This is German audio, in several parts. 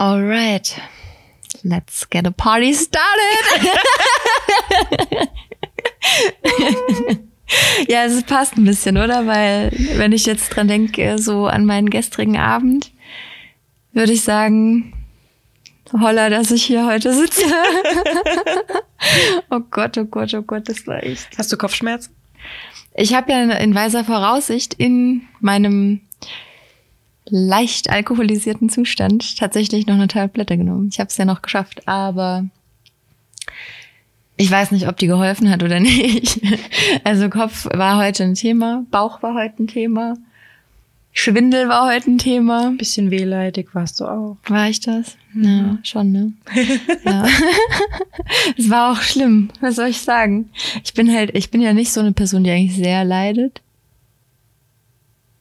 Alright, let's get a party started. ja, es passt ein bisschen, oder? Weil, wenn ich jetzt dran denke, so an meinen gestrigen Abend, würde ich sagen, holla, dass ich hier heute sitze. oh Gott, oh Gott, oh Gott, das war echt. Hast du Kopfschmerzen? Ich habe ja in weiser Voraussicht in meinem leicht alkoholisierten Zustand tatsächlich noch eine Tablette genommen. Ich habe es ja noch geschafft, aber ich weiß nicht, ob die geholfen hat oder nicht. Also Kopf war heute ein Thema, Bauch war heute ein Thema, Schwindel war heute ein Thema. Bisschen wehleidig warst du auch. War ich das? Ja, schon, ne? ja. Es war auch schlimm, was soll ich sagen? Ich bin halt, ich bin ja nicht so eine Person, die eigentlich sehr leidet.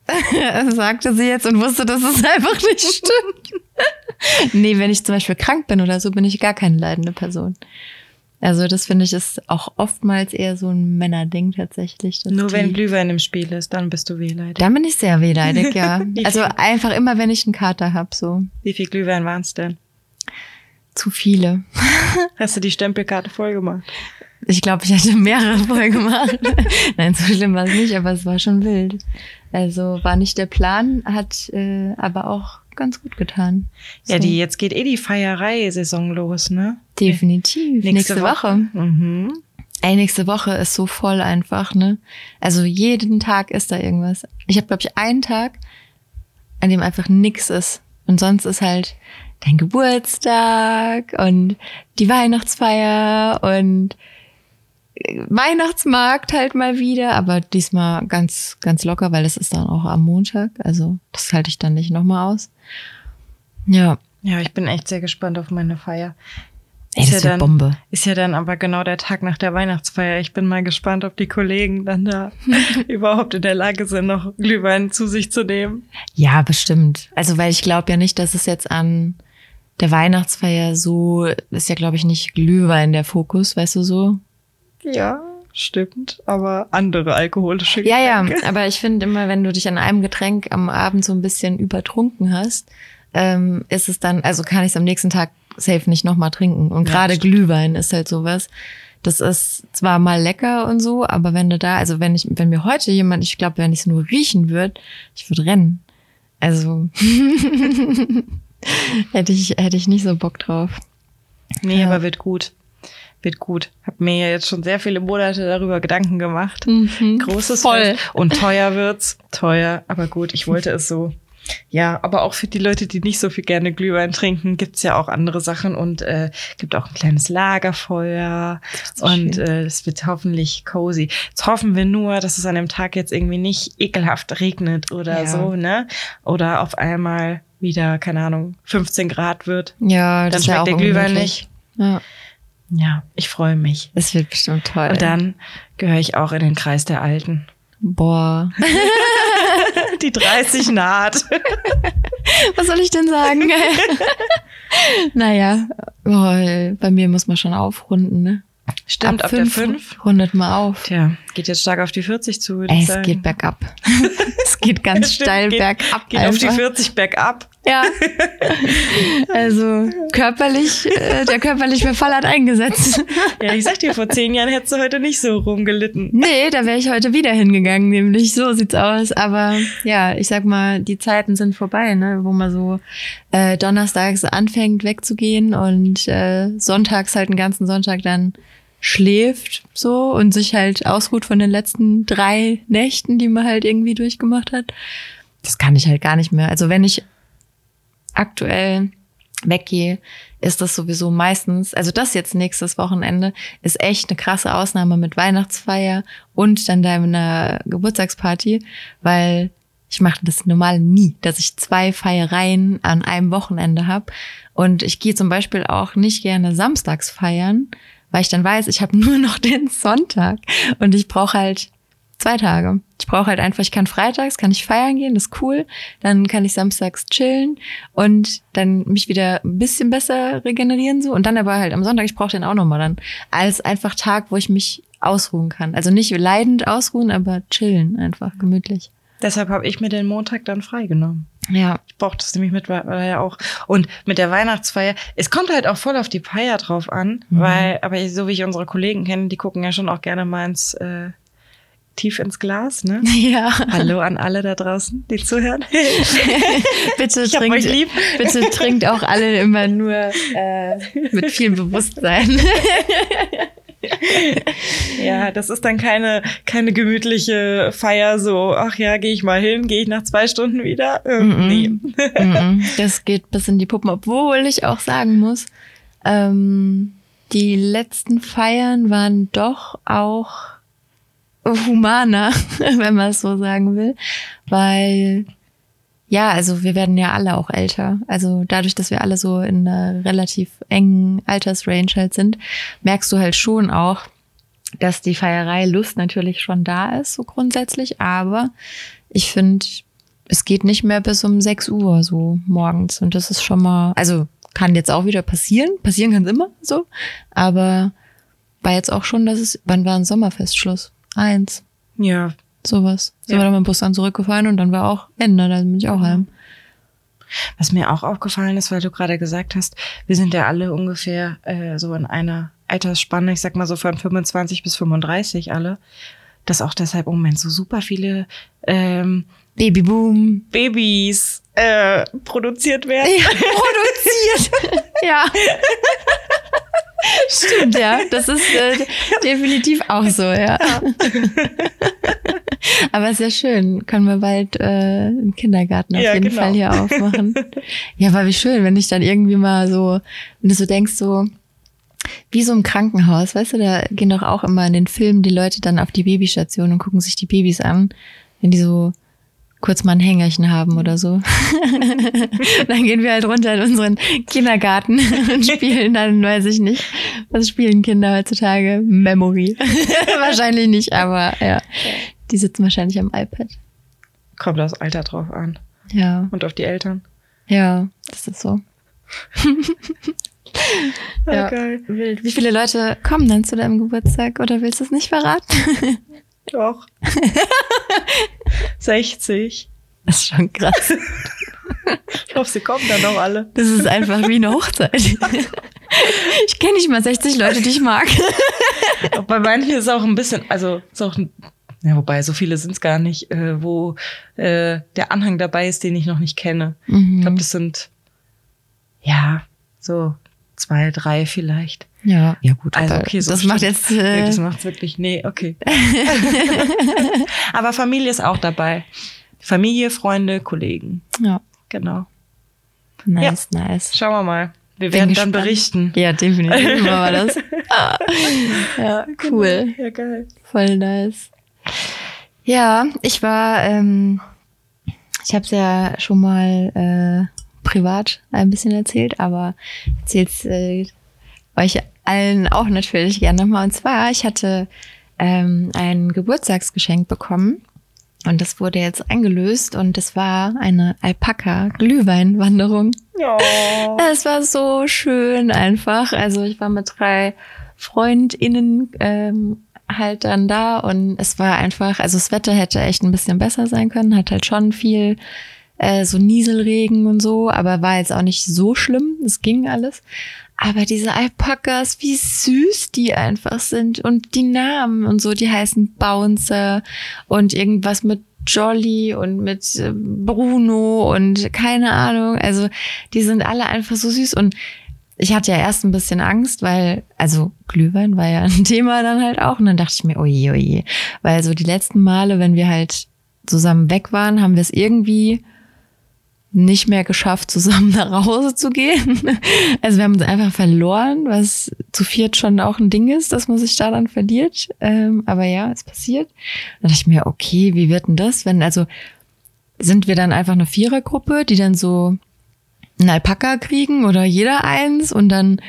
sagte sie jetzt und wusste, dass es einfach nicht stimmt. nee, wenn ich zum Beispiel krank bin oder so, bin ich gar keine leidende Person. Also das finde ich ist auch oftmals eher so ein Männerding tatsächlich. Nur wenn Glühwein im Spiel ist, dann bist du wehleidig. Dann bin ich sehr wehleidig, ja. also einfach immer, wenn ich einen Kater hab, so. Wie viel Glühwein waren es denn? Zu viele. Hast du die Stempelkarte voll gemacht? Ich glaube, ich hatte mehrere voll gemacht. Nein, so schlimm war es nicht, aber es war schon wild. Also war nicht der Plan, hat äh, aber auch ganz gut getan. So. Ja, die jetzt geht eh die Feierei-Saison los, ne? Definitiv. Nächste, nächste Woche. Woche. Mhm. Ey, nächste Woche ist so voll einfach, ne? Also jeden Tag ist da irgendwas. Ich habe, glaube ich, einen Tag, an dem einfach nix ist. Und sonst ist halt dein Geburtstag und die Weihnachtsfeier und Weihnachtsmarkt halt mal wieder, aber diesmal ganz, ganz locker, weil das ist dann auch am Montag. Also das halte ich dann nicht nochmal aus. Ja. Ja, ich bin echt sehr gespannt auf meine Feier. Ey, ist, ja dann, Bombe. ist ja dann aber genau der Tag nach der Weihnachtsfeier. Ich bin mal gespannt, ob die Kollegen dann da überhaupt in der Lage sind, noch Glühwein zu sich zu nehmen. Ja, bestimmt. Also, weil ich glaube ja nicht, dass es jetzt an der Weihnachtsfeier so, ist ja, glaube ich, nicht Glühwein der Fokus, weißt du so? Ja, stimmt. Aber andere alkoholische Getränke. Ja, ja, aber ich finde immer, wenn du dich an einem Getränk am Abend so ein bisschen übertrunken hast, ähm, ist es dann, also kann ich es am nächsten Tag safe nicht nochmal trinken. Und gerade ja, Glühwein ist halt sowas. Das ist zwar mal lecker und so, aber wenn du da, also wenn ich, wenn mir heute jemand, ich glaube, wenn ich es nur riechen würde, ich würde rennen. Also hätte ich, hätte ich nicht so Bock drauf. Nee, ja. aber wird gut wird gut. Hab mir ja jetzt schon sehr viele Monate darüber Gedanken gemacht. Mhm, Großes voll. Fest. Und teuer wird's. Teuer, aber gut, ich wollte es so. Ja, aber auch für die Leute, die nicht so viel gerne Glühwein trinken, gibt's ja auch andere Sachen und äh, gibt auch ein kleines Lagerfeuer und äh, es wird hoffentlich cozy. Jetzt hoffen wir nur, dass es an dem Tag jetzt irgendwie nicht ekelhaft regnet oder ja. so, ne? Oder auf einmal wieder, keine Ahnung, 15 Grad wird. Ja, das dann schmeckt der Glühwein nicht. Ja. Ja, ich freue mich. Es wird bestimmt toll. Und dann gehöre ich auch in den Kreis der Alten. Boah. Die 30 naht. Was soll ich denn sagen? naja, boah, bei mir muss man schon aufrunden, ne? Stimmt, ab, ab fünf, der 5 rundet mal auf. Tja, geht jetzt stark auf die 40 zu. Ey, es geht bergab. es geht ganz Stimmt, steil geht, bergab. Geht einfach. auf die 40 bergab. Ja. Also körperlich, äh, der körperliche Verfall hat eingesetzt. Ja, ich sag dir, vor zehn Jahren hättest du heute nicht so rumgelitten. Nee, da wäre ich heute wieder hingegangen, nämlich so sieht's aus. Aber ja, ich sag mal, die Zeiten sind vorbei, ne, wo man so äh, donnerstags anfängt wegzugehen und äh, sonntags halt den ganzen Sonntag dann schläft so und sich halt ausruht von den letzten drei Nächten, die man halt irgendwie durchgemacht hat. Das kann ich halt gar nicht mehr. Also wenn ich aktuell weggehe, ist das sowieso meistens, also das jetzt nächstes Wochenende, ist echt eine krasse Ausnahme mit Weihnachtsfeier und dann deiner Geburtstagsparty, weil ich mache das normal nie, dass ich zwei Feiereien an einem Wochenende habe. Und ich gehe zum Beispiel auch nicht gerne samstags feiern, weil ich dann weiß, ich habe nur noch den Sonntag und ich brauche halt zwei Tage. Ich brauche halt einfach, ich kann freitags, kann ich feiern gehen, das ist cool. Dann kann ich samstags chillen und dann mich wieder ein bisschen besser regenerieren so. Und dann aber halt am Sonntag, ich brauche den auch nochmal dann. Als einfach Tag, wo ich mich ausruhen kann. Also nicht leidend ausruhen, aber chillen einfach, gemütlich. Deshalb habe ich mir den Montag dann freigenommen. Ja. Ich brauche das nämlich mittlerweile auch. Und mit der Weihnachtsfeier, es kommt halt auch voll auf die Feier drauf an, mhm. weil, aber so wie ich unsere Kollegen kenne, die gucken ja schon auch gerne mal ins äh, tief ins Glas, ne? Ja. Hallo an alle da draußen, die zuhören. bitte, ich trinkt, euch lieb. bitte trinkt auch alle immer nur äh, mit viel Bewusstsein. ja, das ist dann keine, keine gemütliche Feier, so, ach ja, gehe ich mal hin, gehe ich nach zwei Stunden wieder. Ähm, mm -mm. Nee. mm das geht bis in die Puppen, obwohl ich auch sagen muss, ähm, die letzten Feiern waren doch auch humaner, wenn man es so sagen will, weil ja, also wir werden ja alle auch älter. Also dadurch, dass wir alle so in einer relativ engen Altersrange halt sind, merkst du halt schon auch, dass die Feierei Lust natürlich schon da ist, so grundsätzlich. Aber ich finde, es geht nicht mehr bis um 6 Uhr so morgens. Und das ist schon mal, also kann jetzt auch wieder passieren. Passieren kann es immer so. Aber war jetzt auch schon, dass es, wann war ein Sommerfestschluss? Eins. Ja, Sowas. Ja. wir dann mit dem Bus dann zurückgefahren und dann war auch Ende, dann bin ich auch heim. Was mir auch aufgefallen ist, weil du gerade gesagt hast, wir sind ja alle ungefähr äh, so in einer Altersspanne, ich sag mal so von 25 bis 35 alle, dass auch deshalb im Moment so super viele ähm, Babyboom Babys äh, produziert werden. Ja, produziert. ja. Stimmt, ja. Das ist äh, definitiv auch so, ja. Aber sehr schön. Können wir bald äh, einen Kindergarten auf ja, jeden genau. Fall hier aufmachen. Ja, war wie schön, wenn ich dann irgendwie mal so, wenn du so denkst, so, wie so im Krankenhaus, weißt du, da gehen doch auch immer in den Filmen die Leute dann auf die Babystation und gucken sich die Babys an, wenn die so kurz mal ein Hängerchen haben oder so. dann gehen wir halt runter in unseren Kindergarten und spielen dann, weiß ich nicht, was spielen Kinder heutzutage? Memory. Wahrscheinlich nicht, aber ja. Die sitzen wahrscheinlich am iPad. Kommt das Alter drauf an. Ja. Und auf die Eltern. Ja, das ist so. ja, geil. Wie viele Leute kommen denn zu deinem Geburtstag oder willst du es nicht verraten? Doch. 60. Das ist schon krass. ich hoffe, sie kommen dann auch alle. Das ist einfach wie eine Hochzeit. Ich kenne nicht mal 60 Leute, die ich mag. Bei manchen ist es auch ein bisschen, also ist auch ein, ja, wobei so viele sind es gar nicht, äh, wo äh, der Anhang dabei ist, den ich noch nicht kenne. Mhm. Ich glaube, das sind ja so zwei, drei vielleicht. Ja, ja gut. Also okay, so das stimmt. macht jetzt. Äh nee, das macht wirklich. Nee, okay. Aber Familie ist auch dabei. Familie, Freunde, Kollegen. Ja. Genau. Nice, ja. nice. Schauen wir mal. Wir werden dann berichten. Ja, definitiv machen wir das. ja, cool. Ja, geil. Voll nice. Ja, ich war, ähm, ich habe es ja schon mal äh, privat ein bisschen erzählt, aber erzähl's äh, euch allen auch natürlich gerne nochmal. Und zwar, ich hatte ähm, ein Geburtstagsgeschenk bekommen und das wurde jetzt eingelöst und es war eine Alpaka-Glühweinwanderung. Ja. Es war so schön einfach. Also ich war mit drei FreundInnen ähm, halt dann da und es war einfach, also das Wetter hätte echt ein bisschen besser sein können, hat halt schon viel äh, so Nieselregen und so, aber war jetzt auch nicht so schlimm. Es ging alles. Aber diese Alpakas, wie süß die einfach sind und die Namen und so, die heißen Bouncer und irgendwas mit Jolly und mit äh, Bruno und keine Ahnung. Also die sind alle einfach so süß und ich hatte ja erst ein bisschen Angst, weil, also Glühwein war ja ein Thema dann halt auch. Und dann dachte ich mir, oje, oje. Weil so die letzten Male, wenn wir halt zusammen weg waren, haben wir es irgendwie nicht mehr geschafft, zusammen nach Hause zu gehen. Also wir haben uns einfach verloren, was zu viert schon auch ein Ding ist, dass man sich da dann verliert. Ähm, aber ja, es passiert. Dann dachte ich mir, okay, wie wird denn das, wenn, also sind wir dann einfach eine Vierergruppe, die dann so einen Alpaka kriegen oder jeder eins und dann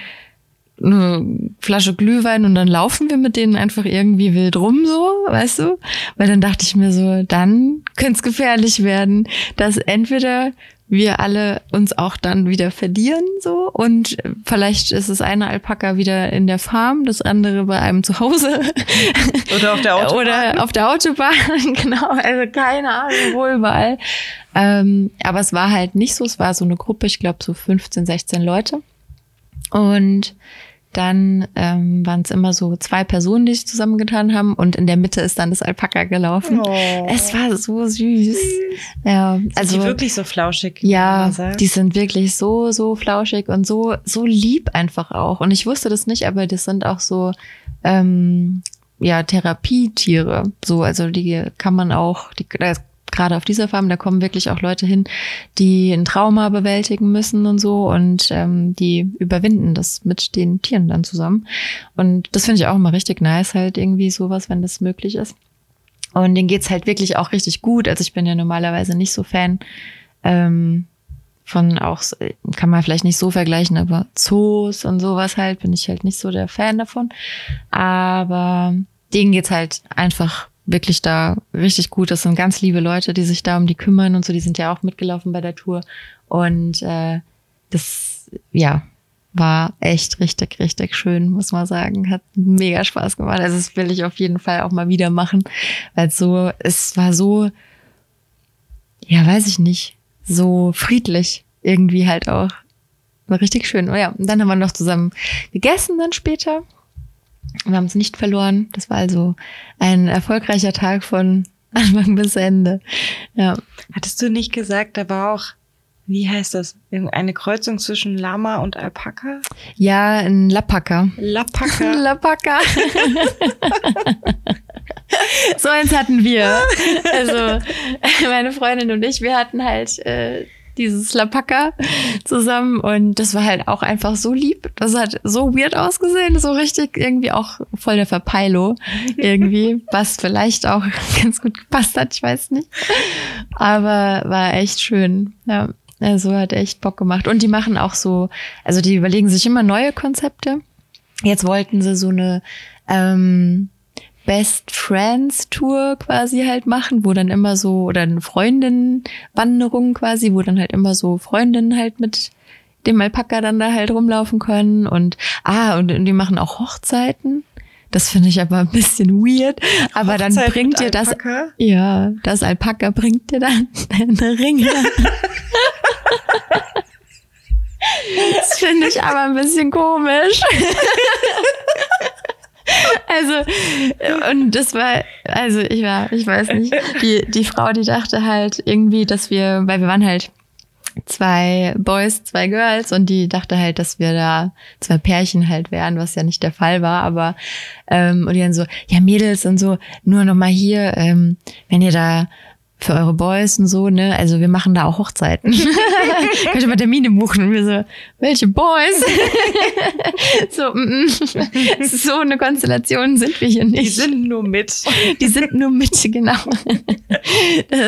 eine Flasche Glühwein und dann laufen wir mit denen einfach irgendwie wild rum, so, weißt du? Weil dann dachte ich mir so, dann könnte es gefährlich werden, dass entweder wir alle uns auch dann wieder verlieren so und vielleicht ist das eine Alpaka wieder in der Farm, das andere bei einem zu Hause. Oder auf der Autobahn. oder auf der Autobahn genau also keine Ahnung wo überall. Ähm, aber es war halt nicht so es war so eine Gruppe ich glaube so 15 16 Leute. Und dann ähm, waren es immer so zwei Personen, die sich zusammengetan haben und in der Mitte ist dann das Alpaka gelaufen. Oh. Es war so süß. Ja, sind also die wirklich so flauschig. Ja, die sind wirklich so so flauschig und so so lieb einfach auch. Und ich wusste das nicht, aber das sind auch so ähm, ja Therapietiere. So, also die kann man auch, die, gerade auf dieser Farm, da kommen wirklich auch Leute hin, die ein Trauma bewältigen müssen und so und ähm, die überwinden das mit den Tieren dann zusammen. Und das finde ich auch immer richtig nice, halt irgendwie sowas, wenn das möglich ist. Und denen geht's halt wirklich auch richtig gut. Also ich bin ja normalerweise nicht so Fan ähm, von auch, kann man vielleicht nicht so vergleichen, aber Zoos und sowas halt, bin ich halt nicht so der Fan davon. Aber denen geht's halt einfach wirklich da richtig gut. Das sind ganz liebe Leute, die sich da um die kümmern und so. Die sind ja auch mitgelaufen bei der Tour. Und äh, das, ja, war echt richtig, richtig schön, muss man sagen. Hat mega Spaß gemacht. Also das will ich auf jeden Fall auch mal wieder machen, weil so, es war so, ja, weiß ich nicht, so friedlich irgendwie halt auch. War richtig schön. Oh ja, und dann haben wir noch zusammen gegessen dann später. Wir haben es nicht verloren. Das war also ein erfolgreicher Tag von Anfang bis Ende. Ja. Hattest du nicht gesagt, da war auch, wie heißt das, irgendeine Kreuzung zwischen Lama und Alpaka? Ja, ein Lapaka. Lapaka. Lapaka. so eins hatten wir. Also meine Freundin und ich, wir hatten halt äh, dieses Lapaka zusammen und das war halt auch einfach so lieb. Das hat so weird ausgesehen, so richtig irgendwie auch voll der Verpeilo irgendwie, was vielleicht auch ganz gut gepasst hat, ich weiß nicht. Aber war echt schön. Ja, also hat echt Bock gemacht und die machen auch so, also die überlegen sich immer neue Konzepte. Jetzt wollten sie so eine ähm, Best Friends Tour quasi halt machen, wo dann immer so, oder eine Freundinnenwanderung quasi, wo dann halt immer so Freundinnen halt mit dem Alpaka dann da halt rumlaufen können und, ah, und, und die machen auch Hochzeiten. Das finde ich aber ein bisschen weird. Aber Hochzeit dann bringt dir das, ja, das Alpaka bringt dir dann deine Ringe. das finde ich aber ein bisschen komisch. Also, und das war, also ich war, ich weiß nicht, die, die Frau, die dachte halt irgendwie, dass wir, weil wir waren halt zwei Boys, zwei Girls und die dachte halt, dass wir da zwei Pärchen halt wären, was ja nicht der Fall war, aber ähm, und die dann so, ja Mädels und so, nur noch mal hier, ähm, wenn ihr da für eure Boys und so, ne? Also wir machen da auch Hochzeiten. Könnt ihr mal Termine buchen? Und wir so, welche Boys? so, mm, mm. so eine Konstellation sind wir hier nicht. Die sind nur mit. Die sind nur mit, genau.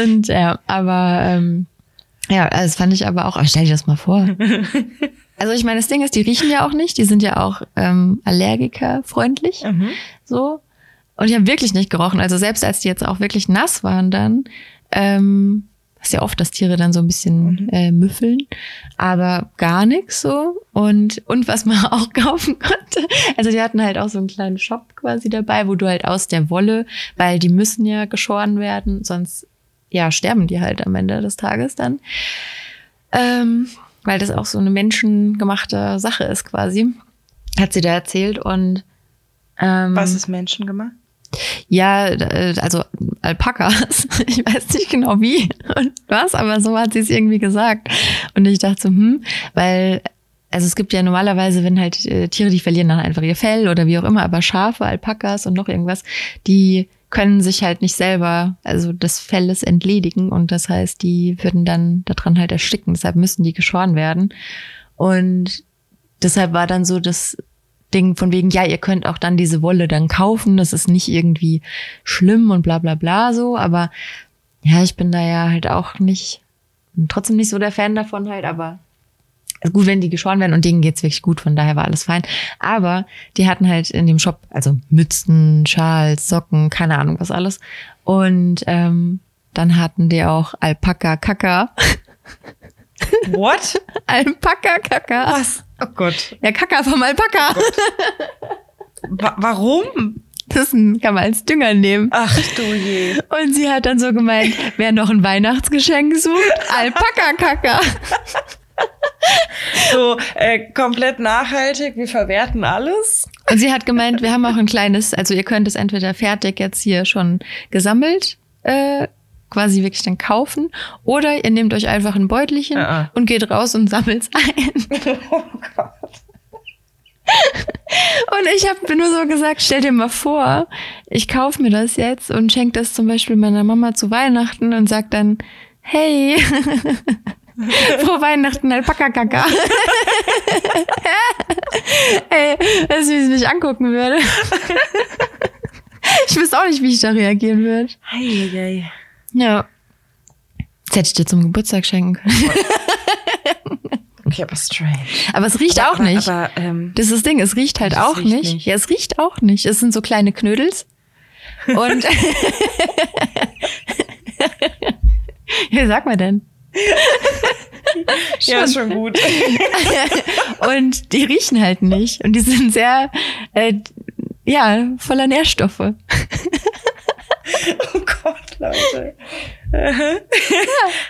und ja, aber ähm, ja, also das fand ich aber auch, stell dir das mal vor. Also ich meine, das Ding ist, die riechen ja auch nicht, die sind ja auch ähm, allergikerfreundlich. Mhm. So. Und die haben wirklich nicht gerochen. Also selbst als die jetzt auch wirklich nass waren dann, ähm, ist ja oft, dass Tiere dann so ein bisschen mhm. äh, müffeln, aber gar nichts so. Und, und was man auch kaufen konnte, also die hatten halt auch so einen kleinen Shop quasi dabei, wo du halt aus der Wolle, weil die müssen ja geschoren werden, sonst ja sterben die halt am Ende des Tages dann. Ähm, weil das auch so eine menschengemachte Sache ist quasi, hat sie da erzählt. Und ähm, was ist menschengemacht? Ja, äh, also Alpakas. Ich weiß nicht genau wie und was, aber so hat sie es irgendwie gesagt. Und ich dachte so, hm, weil also es gibt ja normalerweise, wenn halt äh, Tiere, die verlieren dann einfach ihr Fell oder wie auch immer, aber Schafe, Alpakas und noch irgendwas, die können sich halt nicht selber, also des Felles entledigen und das heißt, die würden dann daran halt ersticken. Deshalb müssen die geschoren werden. Und deshalb war dann so das Ding von wegen, ja, ihr könnt auch dann diese Wolle dann kaufen, das ist nicht irgendwie schlimm und bla bla bla so, aber ja, ich bin da ja halt auch nicht, trotzdem nicht so der Fan davon halt, aber also gut, wenn die geschoren werden und denen geht's wirklich gut, von daher war alles fein. Aber die hatten halt in dem Shop, also Mützen, Schals, Socken, keine Ahnung was alles. Und ähm, dann hatten die auch Alpaka-Kaka. What? Alpaka-Kaka. Was? Oh Gott. Ja, Kaka vom Alpaka. Oh Wa warum? Das kann man als Dünger nehmen. Ach du je. Und sie hat dann so gemeint, wer noch ein Weihnachtsgeschenk sucht, Alpaka-Kaka. So äh, komplett nachhaltig, wir verwerten alles. Und sie hat gemeint, wir haben auch ein kleines, also ihr könnt es entweder fertig jetzt hier schon gesammelt, äh, quasi wirklich dann kaufen, oder ihr nehmt euch einfach ein Beutelchen Ah, ah. und geht raus und sammelt es ein. Oh Gott. Und ich habe nur so gesagt, stell dir mal vor, ich kaufe mir das jetzt und schenke das zum Beispiel meiner Mama zu Weihnachten und sag dann, hey, frohe Weihnachten, Alpaka-Kaka. Ey, dass ich mich angucken würde. ich wüsste auch nicht, wie ich da reagieren würde. Heieiei. Ja. Das hätte ich dir zum Geburtstag schenken können. Okay, aber strange. Aber es riecht Aber- auch aber- nicht. aber, ähm, das ist das Ding, es riecht halt auch riecht nicht. nicht. Ja, es riecht auch nicht. Es sind so kleine Knödels. Und ja, sag mal denn. Ja, ist schon gut. Und die riechen halt nicht. Und die sind sehr, äh, ja, voller Nährstoffe. Oh Gott, Leute.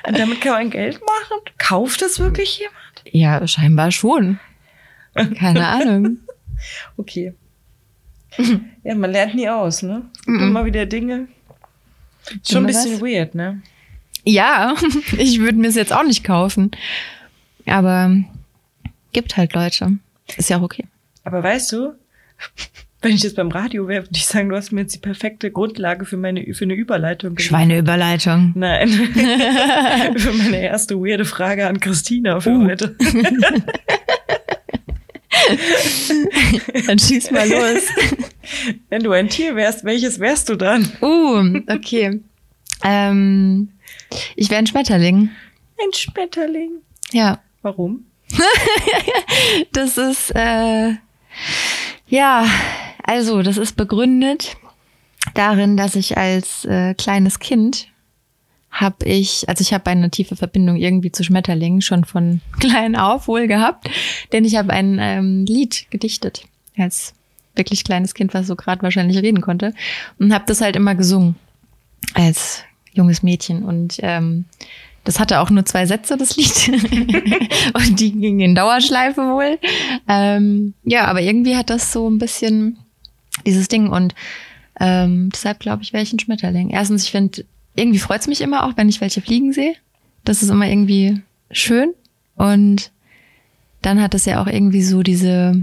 Und damit kann man Geld machen? Kauft das wirklich jemand? Ja, scheinbar schon. Keine Ahnung. Okay. Ja, man lernt nie aus, ne? Immer wieder Dinge. Schon ein bisschen was? weird, ne? Ja, ich würde mir es jetzt auch nicht kaufen. Aber gibt halt Leute. Ist ja auch okay. Aber weißt du, wenn ich jetzt beim Radio wäre, würde ich sagen, du hast mir jetzt die perfekte Grundlage für meine für eine Überleitung. Schweineüberleitung. Nein. für meine erste weirde Frage an Christina für Uh. heute. Dann schieß mal los. Wenn du ein Tier wärst, welches wärst du dann? Uh, okay. Ähm, ich wäre ein Schmetterling. Ein Schmetterling. Ja. Warum? Das ist, äh, ja, also das ist begründet darin, dass ich als äh, kleines Kind habe ich, also ich habe eine tiefe Verbindung irgendwie zu Schmetterlingen schon von klein auf wohl gehabt, denn ich habe ein ähm, Lied gedichtet als wirklich kleines Kind, was so gerade wahrscheinlich reden konnte und habe das halt immer gesungen als junges Mädchen und ähm, das hatte auch nur zwei Sätze, das Lied. und die gingen in Dauerschleife wohl. Ähm, ja, aber irgendwie hat das so ein bisschen dieses Ding. Und ähm, deshalb glaube ich, wäre ich ein Schmetterling. Erstens, ich finde, irgendwie freut es mich immer auch, wenn ich welche fliegen sehe. Das ist immer irgendwie schön. Und dann hat es ja auch irgendwie so diese,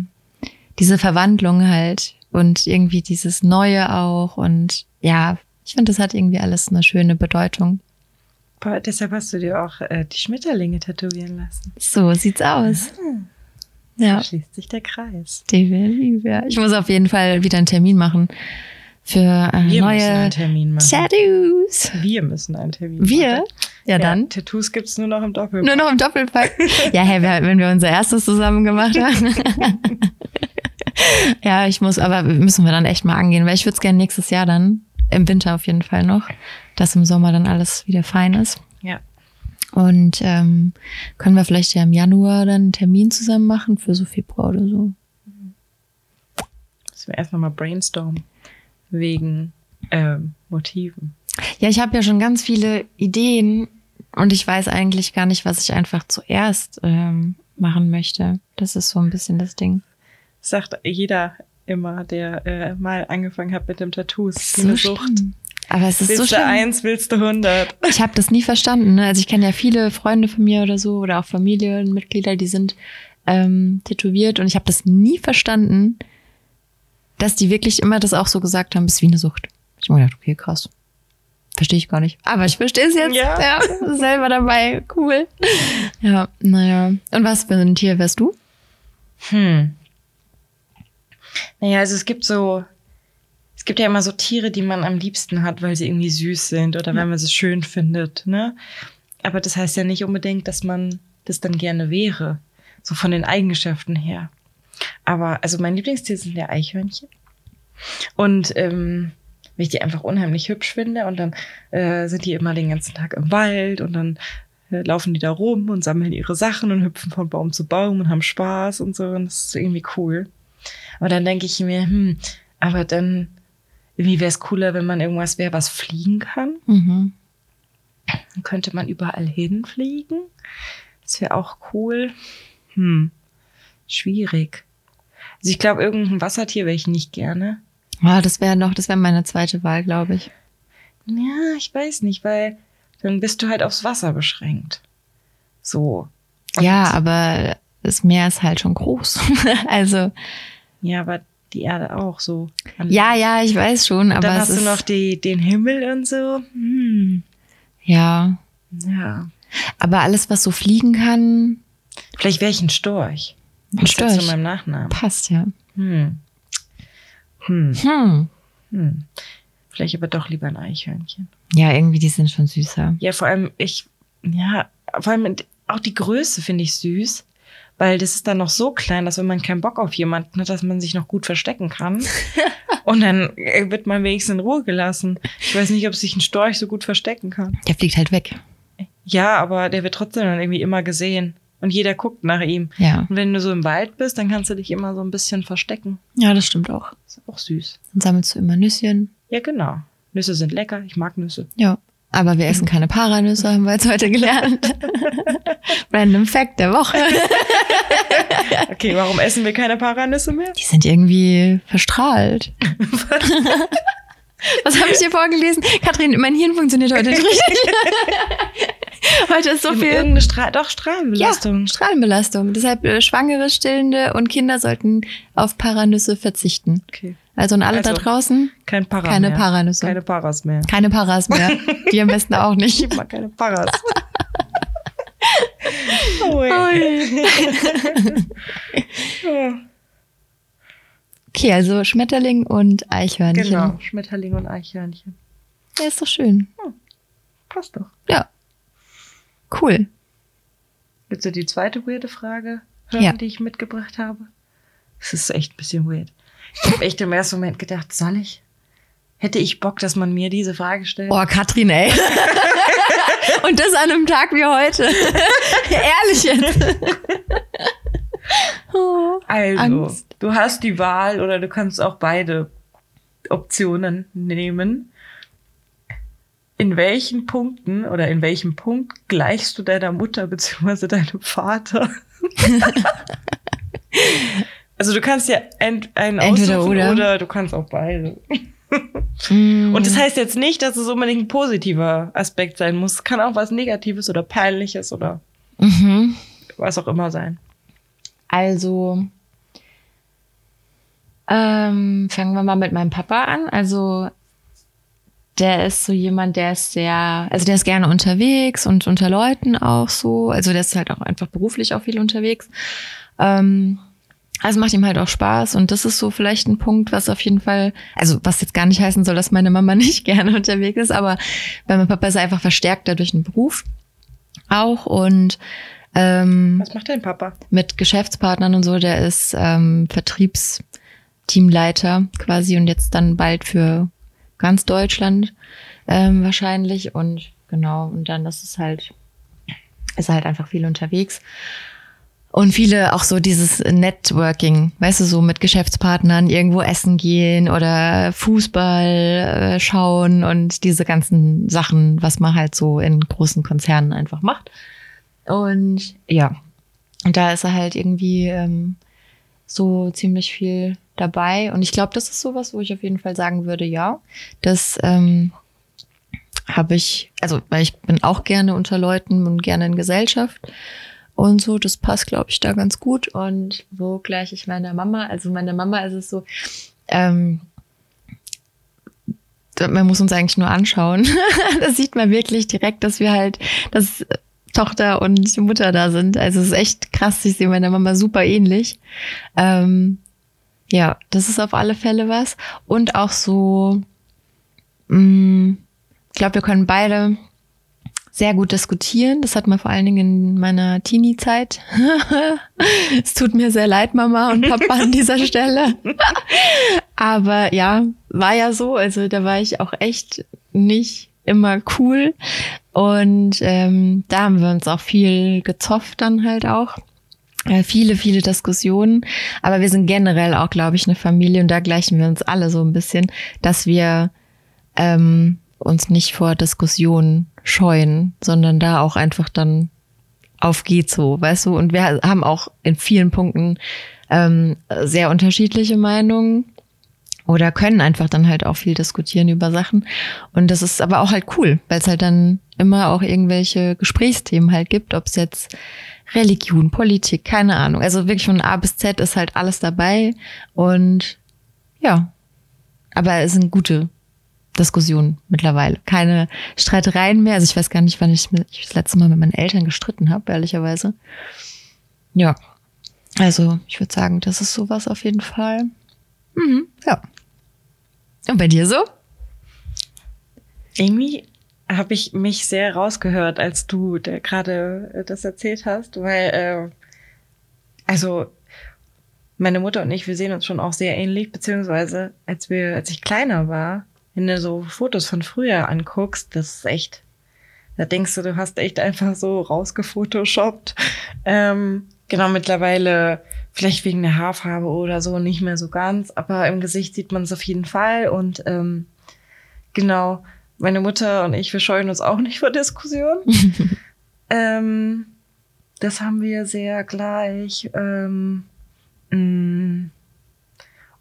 diese Verwandlung halt. Und irgendwie dieses Neue auch. Und ja, ich finde, das hat irgendwie alles eine schöne Bedeutung. Boah, deshalb hast du dir auch äh, die Schmetterlinge tätowieren lassen. So sieht's aus. Ja, schließt sich der Kreis. Ja. Ich muss auf jeden Fall wieder einen Termin machen für äh, Wir neue einen Termin machen. Tattoos. Wir müssen einen Termin Wir? machen. Ja, dann. Tattoos gibt's nur noch im Doppel. Nur noch im Doppelpack. ja, hey, wenn wir unser erstes zusammen gemacht haben. ja, ich muss, aber müssen wir dann echt mal angehen, weil ich würde es gerne nächstes Jahr dann, im Winter auf jeden Fall noch, dass im Sommer dann alles wieder fein ist. Ja. Und ähm, können wir vielleicht ja im Januar dann einen Termin zusammen machen für so Februar oder so. Müssen wir erstmal mal brainstormen. Wegen ähm, Motiven. Ja, ich habe ja schon ganz viele Ideen und ich weiß eigentlich gar nicht, was ich einfach zuerst ähm, machen möchte. Das ist so ein bisschen das Ding. Sagt jeder immer, der äh, mal angefangen hat mit dem Tattoos. Das Wie eine Sucht. schlimm. Aber es ist Willst so du schlimm. eins, willst du hundert. Ich habe das nie verstanden. Ne? Also ich kenne ja viele Freunde von mir oder so oder auch Familienmitglieder, die sind ähm, tätowiert und ich habe das nie verstanden, dass die wirklich immer das auch so gesagt haben, ist wie eine Sucht. Ich hab mir gedacht, okay, krass. Verstehe ich gar nicht. Aber ich verstehe es jetzt. Ja. ja. Selber dabei. Cool. Ja, naja. Und was für ein Tier wärst du? Hm. Naja, also es gibt so, gibt ja immer so Tiere, die man am liebsten hat, weil sie irgendwie süß sind oder weil man sie schön findet, ne? Aber das heißt ja nicht unbedingt, dass man das dann gerne wäre. so von den Eigenschaften her. Aber also mein Lieblingstier sind ja Eichhörnchen. Und ähm, weil ich die einfach unheimlich hübsch finde. Und dann äh, sind die immer den ganzen Tag im Wald und dann äh, laufen die da rum und sammeln ihre Sachen und hüpfen von Baum zu Baum und haben Spaß und so. Und das ist irgendwie cool. Aber dann denke ich mir, hm, aber dann irgendwie wäre es cooler, wenn man irgendwas wäre, was fliegen kann. Mhm. Dann könnte man überall hinfliegen. Das wäre auch cool. Hm, schwierig. Also ich glaube, irgendein Wassertier wäre ich nicht gerne. Ah, das wäre noch, das wäre meine zweite Wahl, glaube ich. Ja, ich weiß nicht, weil dann bist du halt aufs Wasser beschränkt. So. Und ja, aber das Meer ist halt schon groß. also. Ja, aber die Erde auch so. Ja, ja, ich weiß schon, aber. Dann hast du noch die, den Himmel und so. Hm. Ja. Ja. Aber alles, was so fliegen kann. Vielleicht wäre ich ein Storch. Ein Storch. zu meinem Nachnamen. Passt, ja. Hm. Hm. Hm. Hm. Vielleicht aber doch lieber ein Eichhörnchen. Ja, irgendwie, die sind schon süßer. Ja, vor allem, ich, ja, vor allem auch die Größe finde ich süß, weil das ist dann noch so klein, dass wenn man keinen Bock auf jemanden hat, dass man sich noch gut verstecken kann. Und dann äh, wird man wenigstens in Ruhe gelassen. Ich weiß nicht, ob sich ein Storch so gut verstecken kann. Der fliegt halt weg. Ja, aber der wird trotzdem dann irgendwie immer gesehen. Und jeder guckt nach ihm. Ja. Und wenn du so im Wald bist, dann kannst du dich immer so ein bisschen verstecken. Ja, das stimmt auch. Ist auch süß. Dann sammelst du immer Nüsschen. Ja, genau. Nüsse sind lecker. Ich mag Nüsse. Ja. Aber wir essen keine Paranüsse, haben wir jetzt heute gelernt. Random Fact der Woche. okay, warum essen wir keine Paranüsse mehr? Die sind irgendwie verstrahlt. Was habe ich dir vorgelesen? Kathrin, mein Hirn funktioniert heute nicht richtig. heute ist so viel. Irgendeine Stra doch, Strahlenbelastung. Ja, Strahlenbelastung. Deshalb äh, Schwangere, Stillende und Kinder sollten auf Paranüsse verzichten. Okay. Also an alle also, da draußen. Kein Para keine mehr. Paranüsse. Keine Paras mehr. Keine Paras mehr. Die am besten auch nicht. Ich mag keine Paras. Ui. Ui. Okay, also Schmetterling und Eichhörnchen. Genau, Schmetterling und Eichhörnchen. Ja, ist doch schön. Hm, passt doch. Ja. Cool. Willst du die zweite weirde Frage hören, ja. die ich mitgebracht habe? Das ist echt ein bisschen weird. Ich habe echt im ersten Moment gedacht, soll ich? Hätte ich Bock, dass man mir diese Frage stellt? Oh, Katrin, ey. Und das an einem Tag wie heute. Ehrlich jetzt. Oh, also, Angst. du hast die Wahl oder du kannst auch beide Optionen nehmen. In welchen Punkten oder in welchem Punkt gleichst du deiner Mutter bzw. deinem Vater? Also du kannst ja ent einen Entweder oder. oder du kannst auch beide. Mm. Und das heißt jetzt nicht, dass es unbedingt ein positiver Aspekt sein muss. Es kann auch was Negatives oder Peinliches oder mhm. was auch immer sein. Also, ähm, fangen wir mal mit meinem Papa an. Also, der ist so jemand, der ist sehr, also der ist gerne unterwegs und unter Leuten auch so. Also der ist halt auch einfach beruflich auch viel unterwegs. Ähm, also macht ihm halt auch Spaß und das ist so vielleicht ein Punkt, was auf jeden Fall, also was jetzt gar nicht heißen soll, dass meine Mama nicht gerne unterwegs ist, aber bei meinem Papa ist er einfach verstärkt durch den Beruf auch und ähm, Was macht dein Papa? Mit Geschäftspartnern und so, der ist ähm, Vertriebsteamleiter quasi und jetzt dann bald für ganz Deutschland ähm, wahrscheinlich und genau und dann das ist halt ist halt einfach viel unterwegs und viele auch so dieses Networking, weißt du, so mit Geschäftspartnern irgendwo essen gehen oder Fußball äh, schauen und diese ganzen Sachen, was man halt so in großen Konzernen einfach macht. Und ja, und da ist er halt irgendwie ähm, so ziemlich viel dabei. Und ich glaube, das ist sowas, wo ich auf jeden Fall sagen würde, ja, das ähm, habe ich, also weil ich bin auch gerne unter Leuten und gerne in Gesellschaft und so, das passt, glaube ich, da ganz gut. Und wo gleich ich meiner Mama, also meine Mama ist es so, ähm, man muss uns eigentlich nur anschauen. da sieht man wirklich direkt, dass wir halt, dass Tochter und Mutter da sind. Also es ist echt krass, ich sehe meiner Mama super ähnlich. Ähm, ja, das ist auf alle Fälle was. Und auch so, mh, mm, ich glaube, wir können beide sehr gut diskutieren. Das hat man vor allen Dingen in meiner Teenie-Zeit. es tut mir sehr leid, Mama und Papa an dieser Stelle. Aber ja, war ja so. Also da war ich auch echt nicht immer cool. Und ähm, da haben wir uns auch viel gezofft dann halt auch. Äh, viele, viele Diskussionen. Aber wir sind generell auch, glaube ich, eine Familie und da gleichen wir uns alle so ein bisschen, dass wir ähm, uns nicht vor Diskussionen scheuen, sondern da auch einfach dann auf geht so, weißt du? Und wir haben auch in vielen Punkten ähm, sehr unterschiedliche Meinungen oder können einfach dann halt auch viel diskutieren über Sachen. Und das ist aber auch halt cool, weil es halt dann immer auch irgendwelche Gesprächsthemen halt gibt, ob es jetzt Religion, Politik, keine Ahnung. Also wirklich von A bis Z ist halt alles dabei. Und ja, aber es sind gute Diskussionen mittlerweile. Keine Streitereien mehr. Also ich weiß gar nicht, wann ich, mich das letzte Mal mit meinen Eltern gestritten habe, ehrlicherweise. Ja. Also ich würde sagen, das ist sowas auf jeden Fall. Mhm, ja. Und bei dir so? Irgendwie habe ich mich sehr rausgehört, als du gerade äh, das erzählt hast, weil äh, also meine Mutter und ich, wir sehen uns schon auch sehr ähnlich, beziehungsweise als wir, als ich kleiner war, wenn du so Fotos von früher anguckst, das ist echt, da denkst du, du hast echt einfach so rausgefotoshoppt. Ähm, genau, mittlerweile vielleicht wegen der Haarfarbe oder so nicht mehr so ganz, aber im Gesicht sieht man es auf jeden Fall und ähm, genau, meine Mutter und ich, wir scheuen uns auch nicht vor Diskussionen. ähm, das haben wir sehr gleich. Ähm, mm,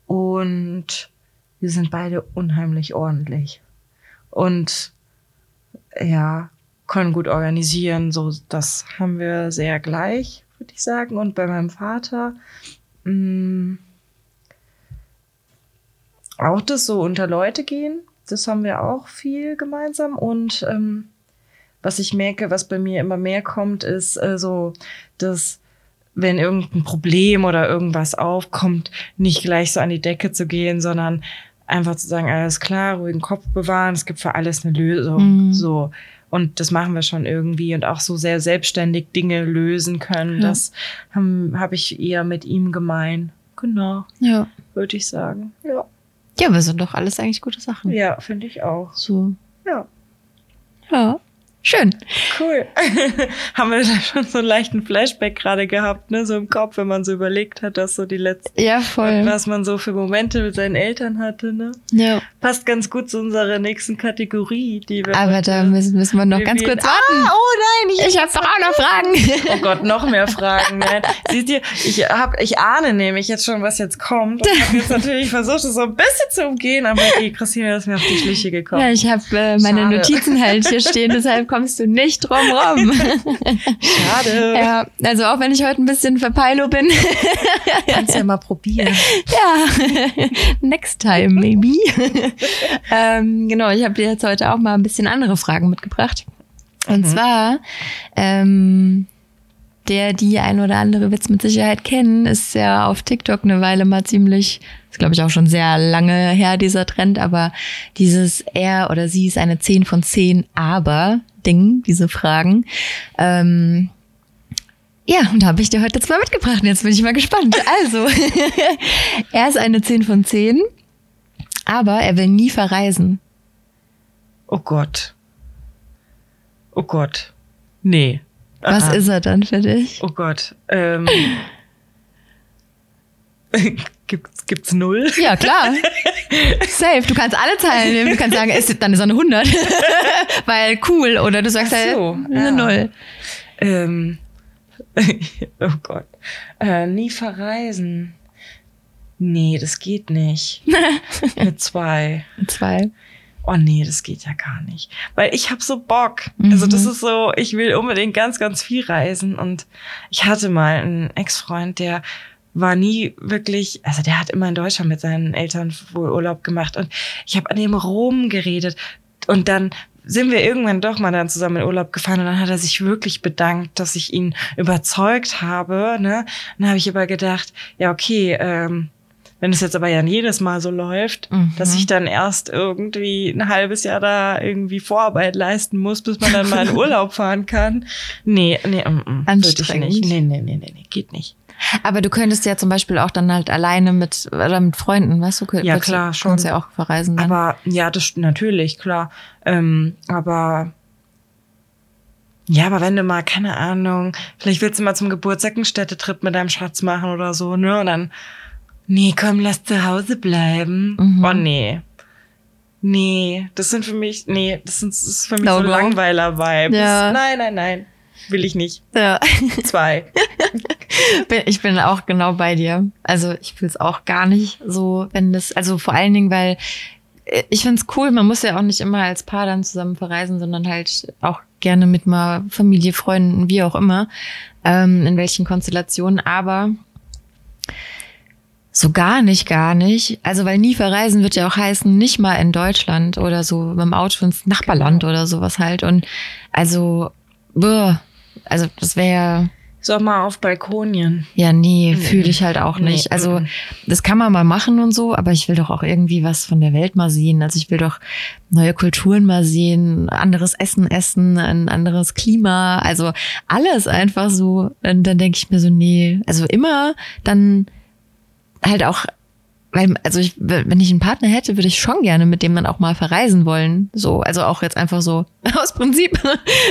und wir sind beide unheimlich ordentlich. Und ja, können gut organisieren. So, das haben wir sehr gleich, würde ich sagen. Und bei meinem Vater mh, mm, auch das so unter Leute gehen. Das haben wir auch viel gemeinsam. Und ähm, was ich merke, was bei mir immer mehr kommt, ist äh, so, dass wenn irgendein Problem oder irgendwas aufkommt, nicht gleich so an die Decke zu gehen, sondern einfach zu sagen, alles klar, ruhigen Kopf bewahren, es gibt für alles eine Lösung. Mhm. So. Und das machen wir schon irgendwie und auch so sehr selbstständig Dinge lösen können. Ja. Das habe hab ich eher mit ihm gemein. Genau. Ja. Würde ich sagen. Ja. Ja, aber sind doch alles eigentlich gute Sachen. Ja, finde ich auch. So. Ja. Ja. Schön. Cool. Haben wir da schon so einen leichten Flashback gerade gehabt, ne? So im Kopf, wenn man so überlegt hat, dass so die letzten, ja, voll. was man so für Momente mit seinen Eltern hatte, ne? Ja. Passt ganz gut zu unserer nächsten Kategorie, die wir. Aber da müssen, müssen wir noch ganz kurz warten. Ah, oh nein, ich, ich habe doch auch noch Fragen. Oh Gott, noch mehr Fragen. Ne? Siehst ihr, ich hab, ich ahne nämlich jetzt schon, was jetzt kommt. Und habe jetzt natürlich versucht, es so ein bisschen zu umgehen, aber die Christine ist mir auf die Schliche gekommen. Ja, ich habe äh, meine Schade. Notizen halt hier stehen, deshalb kommst du nicht drum rum. Schade. Ja, also auch wenn ich heute ein bisschen verpeilo bin. Kannst ja mal probieren. Ja, next time maybe. ähm, genau, ich habe dir jetzt heute auch mal ein bisschen andere Fragen mitgebracht. Und mhm. zwar, ähm, der die ein oder andere Witz mit Sicherheit kennen, ist ja auf TikTok eine Weile mal ziemlich, ist glaube ich auch schon sehr lange her, dieser Trend, aber dieses er oder sie ist eine 10 von 10, aber Ding, diese Fragen. Ähm, ja, und da habe ich dir heute zwei mitgebracht. Jetzt bin ich mal gespannt. Also, er ist eine 10 von 10, aber er will nie verreisen. Oh Gott. Oh Gott. Nee. Was Aha. ist er dann für dich? Oh Gott. Ähm, gibt's, gibt's null? Ja, klar. Safe. Du kannst alle Zahlen nehmen. Du kannst sagen, ist, dann ist er eine 100. Weil cool. Oder du sagst halt so, eine ja. Null. Ähm, oh Gott. Äh, nie verreisen. Nee, das geht nicht. Mit zwei. Mit zwei oh nee, das geht ja gar nicht. Weil ich habe so Bock. Mhm. Also das mhm. ist so, ich will unbedingt ganz, ganz viel reisen. Und ich hatte mal einen Ex-Freund, der war nie wirklich, also der hat immer in Deutschland mit seinen Eltern wohl Urlaub gemacht. Und ich habe an dem Rom geredet. Und dann sind wir irgendwann doch mal dann zusammen in Urlaub gefahren und dann hat er sich wirklich bedankt, dass ich ihn überzeugt habe. Ne? Und dann habe ich aber gedacht, ja okay, ähm, Wenn es jetzt aber ja jedes Mal so läuft, mhm. dass ich dann erst irgendwie ein halbes Jahr da irgendwie Vorarbeit leisten muss, bis man dann mal in Urlaub fahren kann. Nee, nee, mm, mm, Anstrengend. Nicht. Nee, nee, nee, nee, nee, geht nicht. Aber du könntest ja zum Beispiel auch dann halt alleine mit oder mit Freunden, weißt du? Ja, klar, schon. Kannst ja auch verreisen dann. Aber ja, das natürlich, klar. Ähm, aber ja, aber wenn du mal, keine Ahnung, vielleicht willst du mal zum Geburtstag einen Städtetrip mit deinem Schatz machen oder so, ne? Und dann, nee, komm, lass zu Hause bleiben. Mhm. Oh, nee. Nee, das sind für mich, nee, das, sind, das ist für mich no, so Langweiler-Vibes. Ja. Nein, nein, nein. Will ich nicht. Ja. Zwei. ich bin auch genau bei dir. Also ich will es auch gar nicht so, wenn das, also vor allen Dingen, weil äh, ich find's cool, man muss ja auch nicht immer als Paar dann zusammen verreisen, sondern halt auch gerne mit mal Familie, Freunden, wie auch immer, ähm, in welchen Konstellationen, aber so gar nicht, gar nicht. Also, weil nie verreisen wird ja auch heißen, nicht mal in Deutschland oder so mit dem Auto ins Nachbarland genau. oder sowas halt. Und also, boah, also das wäre Sommer auf Balkonien. Ja, nee, mhm. fühle ich halt auch nicht. Nee. Also, das kann man mal machen und so, aber ich will doch auch irgendwie was von der Welt mal sehen. Also, ich will doch neue Kulturen mal sehen, anderes Essen essen, ein anderes Klima. Also, alles einfach so. Und dann denke ich mir so, nee, also immer dann halt auch weil, also ich, wenn ich einen Partner hätte, würde ich schon gerne mit dem dann auch mal verreisen wollen. So, also auch jetzt einfach so aus Prinzip.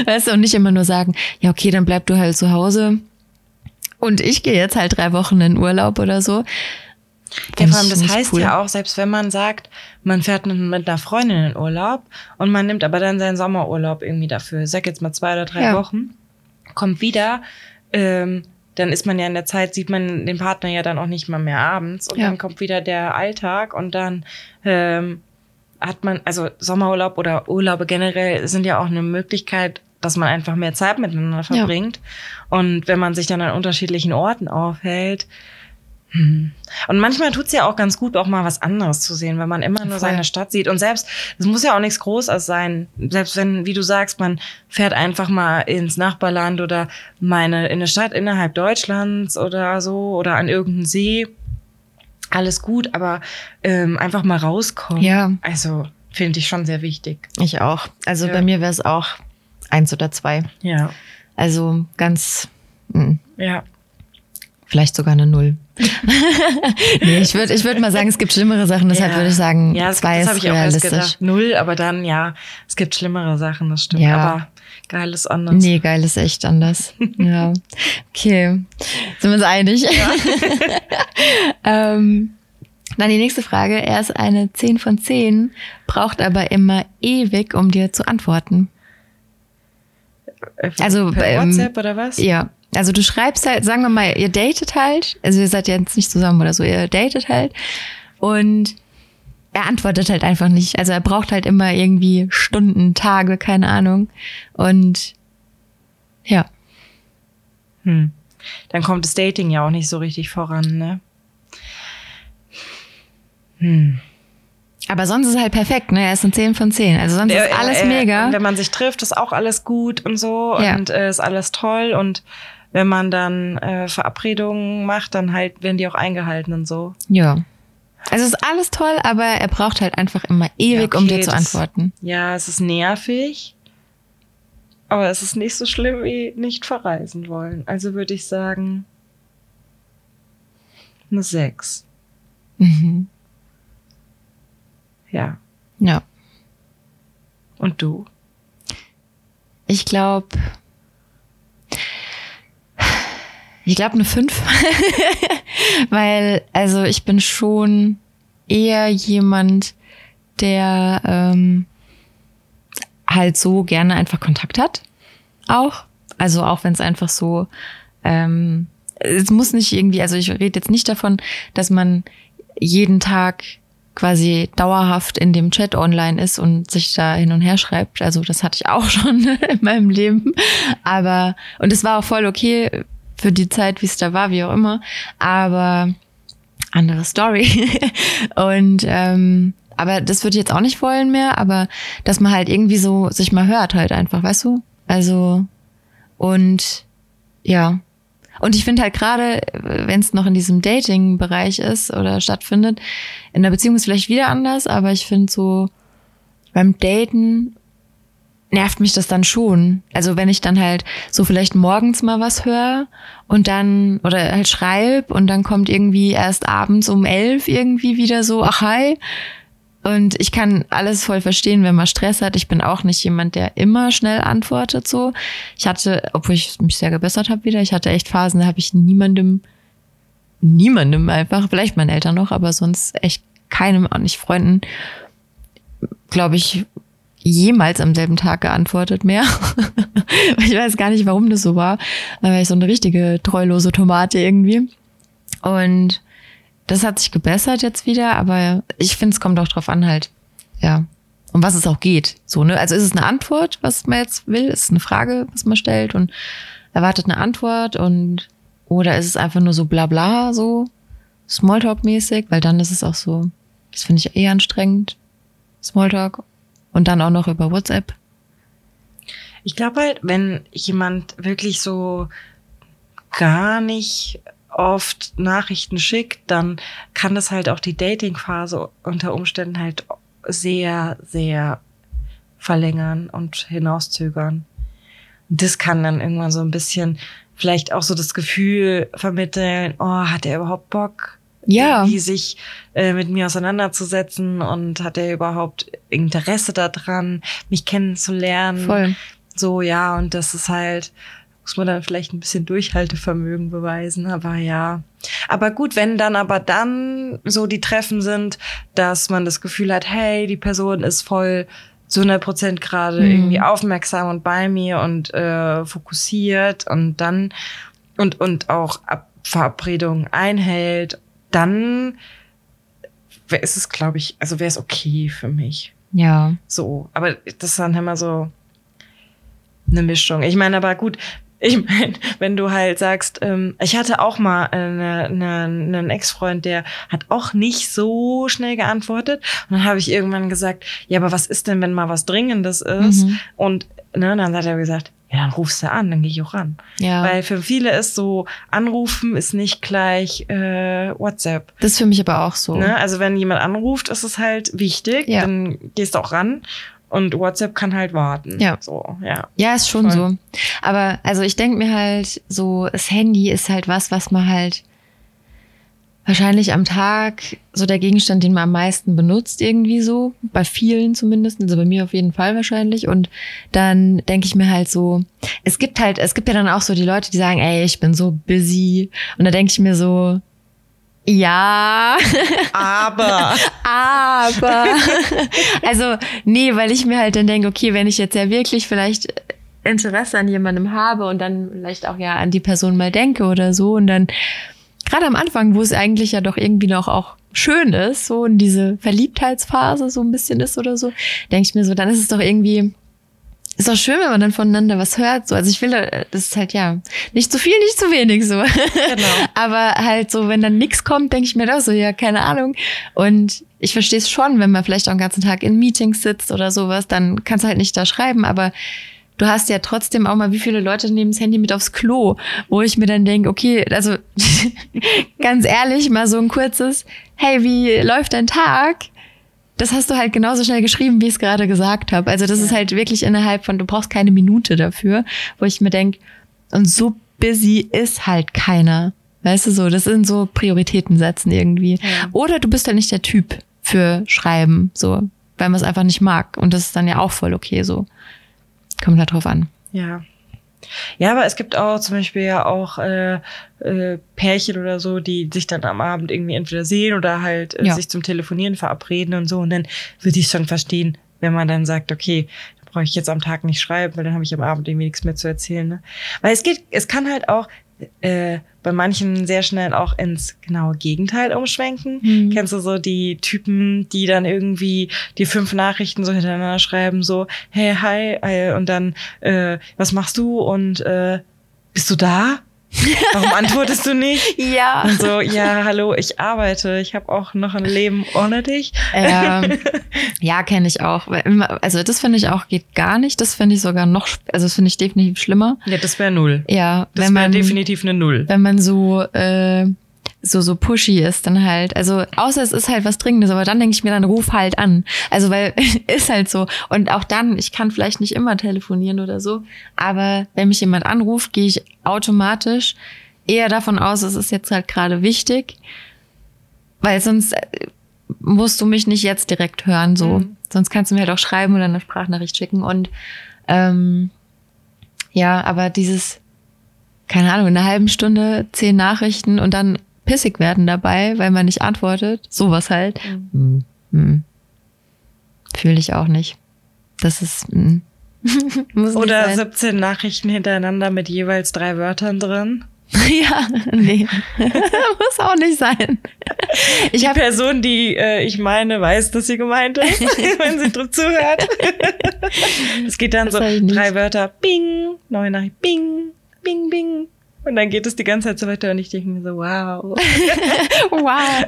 weißt du, und nicht immer nur sagen, ja, okay, dann bleib du halt zu Hause. Und ich gehe jetzt halt drei Wochen in Urlaub oder so. Ja, vor allem, das heißt cool. ja auch, selbst wenn man sagt, man fährt mit einer Freundin in Urlaub und man nimmt aber dann seinen Sommerurlaub irgendwie dafür, ich sag jetzt mal zwei oder drei ja. Wochen, kommt wieder, ähm, dann ist man ja in der Zeit, sieht man den Partner ja dann auch nicht mal mehr abends und ja. dann kommt wieder der Alltag und dann ähm, hat man, also Sommerurlaub oder Urlaube generell sind ja auch eine Möglichkeit, dass man einfach mehr Zeit miteinander verbringt. Ja. Und wenn man sich dann an unterschiedlichen Orten aufhält. Und manchmal tut's ja auch ganz gut, auch mal was anderes zu sehen, wenn man immer nur Voll. seine Stadt sieht. Und selbst, es muss ja auch nichts Großes sein. Selbst wenn, wie du sagst, man fährt einfach mal ins Nachbarland oder meine in eine Stadt innerhalb Deutschlands oder so oder an irgendeinen See. Alles gut, aber ähm, einfach mal rauskommen. Ja. Also finde ich schon sehr wichtig. Ich auch. Also ja. bei mir wäre es auch eins oder zwei. Ja. Also ganz. Mh. Hm. Ja. Vielleicht sogar eine Null. nee, ich würde ich würd mal sagen, es gibt schlimmere Sachen, deshalb ja. würde ich sagen, ja, das, zwei das ist ich realistisch. Auch gedacht. Null, aber dann, ja, es gibt schlimmere Sachen, das stimmt. Ja. Aber geil ist anders. Nee, geil ist echt anders. ja. Okay. Sind wir uns einig? Ja. ähm, dann die nächste Frage. Er ist eine 10 von 10, braucht aber immer ewig, um dir zu antworten. Äh, also per ähm, WhatsApp oder was? Ja. Also du schreibst halt, sagen wir mal, ihr datet halt, also ihr seid ja jetzt nicht zusammen oder so, ihr datet halt und er antwortet halt einfach nicht. Also er braucht halt immer irgendwie Stunden, Tage, keine Ahnung. Und ja. Hm. Dann kommt das Dating ja auch nicht so richtig voran, ne? Hm. Aber sonst ist es halt perfekt, ne? Er ist ein 10 von 10. Also sonst ist alles mega. wenn man sich trifft, ist auch alles gut und so ja. und äh, ist alles toll und wenn man dann äh, Verabredungen macht, dann halt werden die auch eingehalten und so. Ja. Also es ist alles toll, aber er braucht halt einfach immer ewig, ja, okay, um dir zu antworten. ja, es ist nervig. Aber es ist nicht so schlimm wie nicht verreisen wollen. Also würde ich sagen, eine 6. Mhm. Ja. Ja. Und du? Ich glaube, Ich glaube eine 5. Weil, also ich bin schon eher jemand, der ähm, halt so gerne einfach Kontakt hat. Auch. Also auch wenn es einfach so, ähm, es muss nicht irgendwie, also ich rede jetzt nicht davon, dass man jeden Tag quasi dauerhaft in dem Chat online ist und sich da hin und her schreibt. Also das hatte ich auch schon in meinem Leben. Aber, und es war auch voll okay, für die Zeit, wie es da war, wie auch immer. Aber andere Story. und ähm, aber das würde ich jetzt auch nicht wollen mehr, aber dass man halt irgendwie so sich mal hört halt einfach, weißt du? Also und ja. Und ich finde halt gerade, wenn es noch in diesem Dating-Bereich ist oder stattfindet, in der Beziehung ist vielleicht wieder anders, aber ich finde so beim Daten nervt mich das dann schon. Also wenn ich dann halt so vielleicht morgens mal was höre und dann oder halt schreib und dann kommt irgendwie erst abends um elf irgendwie wieder so, ach hi. Und ich kann alles voll verstehen, wenn man Stress hat. Ich bin auch nicht jemand, der immer schnell antwortet so. Ich hatte, obwohl ich mich sehr gebessert habe wieder, ich hatte echt Phasen, da habe ich niemandem, niemandem einfach, vielleicht meinen Eltern noch, aber sonst echt keinem, auch nicht Freunden, glaube ich, jemals am selben Tag geantwortet mehr. ich weiß gar nicht, warum das so war. Da war ich so eine richtige treulose Tomate irgendwie. Und das hat sich gebessert jetzt wieder, aber ich finde, es kommt auch drauf an halt, ja, um was es auch geht. So, ne? Also ist es eine Antwort, was man jetzt will? Ist es eine Frage, was man stellt und erwartet eine Antwort und oder ist es einfach nur so bla bla so Smalltalk-mäßig, weil dann ist es auch so, das finde ich eher anstrengend. Smalltalk und dann auch noch über WhatsApp. Ich glaube halt, wenn jemand wirklich so gar nicht oft Nachrichten schickt, dann kann das halt auch die Dating-Phase unter Umständen halt sehr, sehr verlängern und hinauszögern. Das kann dann irgendwann so ein bisschen vielleicht auch so das Gefühl vermitteln, oh, hat er überhaupt Bock? Ja. irgendwie sich äh, mit mir auseinanderzusetzen und hat er überhaupt Interesse daran, mich kennenzulernen. Voll. So, ja, und das ist halt, muss man dann vielleicht ein bisschen Durchhaltevermögen beweisen, aber ja. Aber gut, wenn dann aber dann so die Treffen sind, dass man das Gefühl hat, hey, die Person ist voll zu 100 Prozent gerade mhm. irgendwie aufmerksam und bei mir und äh, fokussiert und dann und und auch Ab Verabredungen einhält dann ist es, glaube ich, also wäre es okay für mich. Ja. So, aber das ist dann immer so eine Mischung. Ich meine, aber gut, ich meine, wenn du halt sagst, ähm, ich hatte auch mal eine, eine, einen Ex-Freund, der hat auch nicht so schnell geantwortet. Und dann habe ich irgendwann gesagt, ja, aber was ist denn, wenn mal was Dringendes ist? Mhm. Und ne, dann hat er gesagt, ja, dann rufst du an, dann gehe ich auch ran. Ja. Weil für viele ist so, anrufen ist nicht gleich äh, WhatsApp. Das ist für mich aber auch so. Ne? Also wenn jemand anruft, ist es halt wichtig, ja. dann gehst du auch ran. Und WhatsApp kann halt warten. Ja. So, ja. Ja, ist schon Voll. so. Aber also ich denke mir halt, so, das Handy ist halt was, was man halt wahrscheinlich am Tag so der Gegenstand, den man am meisten benutzt, irgendwie so. Bei vielen zumindest, also bei mir auf jeden Fall wahrscheinlich. Und dann denke ich mir halt so, es gibt halt, es gibt ja dann auch so die Leute, die sagen, ey, ich bin so busy. Und da denke ich mir so, ja. Aber. Aber. also, nee, weil ich mir halt dann denke, okay, wenn ich jetzt ja wirklich vielleicht Interesse an jemandem habe und dann vielleicht auch ja an die Person mal denke oder so und dann gerade am Anfang, wo es eigentlich ja doch irgendwie noch auch schön ist, so in diese Verliebtheitsphase so ein bisschen ist oder so, denke ich mir so, dann ist es doch irgendwie, ist doch schön, wenn man dann voneinander was hört. So, also ich will, das ist halt ja nicht zu viel, nicht zu wenig so. Genau. Aber halt so, wenn dann nichts kommt, denke ich mir doch so, ja, keine Ahnung. Und ich verstehe es schon, wenn man vielleicht auch den ganzen Tag in Meetings sitzt oder sowas, dann kannst du halt nicht da schreiben, aber du hast ja trotzdem auch mal, wie viele Leute nehmen das Handy mit aufs Klo, wo ich mir dann denke, okay, also ganz ehrlich, mal so ein kurzes, hey, wie läuft dein Tag? Das hast du halt genauso schnell geschrieben, wie ich es gerade gesagt habe. Also das ja. ist halt wirklich innerhalb von, du brauchst keine Minute dafür, wo ich mir denke, und so busy ist halt keiner. Weißt du so, das sind so Prioritäten setzen irgendwie. Ja. Oder du bist halt nicht der Typ für Schreiben, so, weil man es einfach nicht mag. Und das ist dann ja auch voll okay so. Kommt halt drauf an. Ja. Ja, aber es gibt auch zum Beispiel ja auch äh, äh, Pärchen oder so, die sich dann am Abend irgendwie entweder sehen oder halt äh, ja. sich zum Telefonieren verabreden und so. Und dann würde ich schon verstehen, wenn man dann sagt, okay, da brauche ich jetzt am Tag nicht schreiben, weil dann habe ich am Abend irgendwie nichts mehr zu erzählen. Ne? Weil es geht, es kann halt auch, äh, bei manchen sehr schnell auch ins genaue Gegenteil umschwenken. Mhm. Kennst du so die Typen, die dann irgendwie die fünf Nachrichten so hintereinander schreiben, so, hey, hi, und dann, äh, was machst du und äh, bist du da? Warum antwortest du nicht? Ja. Und so, ja, hallo, ich arbeite, ich habe auch noch ein Leben ohne dich. Ähm, ja, kenne ich auch. Also das finde ich auch geht gar nicht. Das finde ich sogar noch, also das finde ich definitiv schlimmer. Ja, das wäre null. Ja, das wäre definitiv eine Null. Wenn man so äh, so so pushy ist dann halt. Also außer es ist halt was Dringendes, aber dann denke ich mir dann ruf halt an. Also weil ist halt so und auch dann, ich kann vielleicht nicht immer telefonieren oder so, aber wenn mich jemand anruft, gehe ich automatisch eher davon aus, es ist jetzt halt gerade wichtig, weil sonst äh, musst du mich nicht jetzt direkt hören so. Mhm. Sonst kannst du mir halt auch schreiben oder eine Sprachnachricht schicken und ähm, ja, aber dieses keine Ahnung, in einer halben Stunde zehn Nachrichten und dann pissig werden dabei, weil man nicht antwortet. Sowas halt. Mhm. Mhm. Fühle ich auch nicht. Das ist. Mhm. Oder 17 Nachrichten hintereinander mit jeweils drei Wörtern drin. ja, nee. Muss auch nicht sein. Ich die Person, die äh, ich meine, weiß, dass sie gemeint ist, wenn sie drauf zuhört. es geht dann das so drei Wörter, bing, neue Nachricht, bing, bing, bing, und dann geht es die ganze Zeit so weiter und ich denke mir so, wow. wow.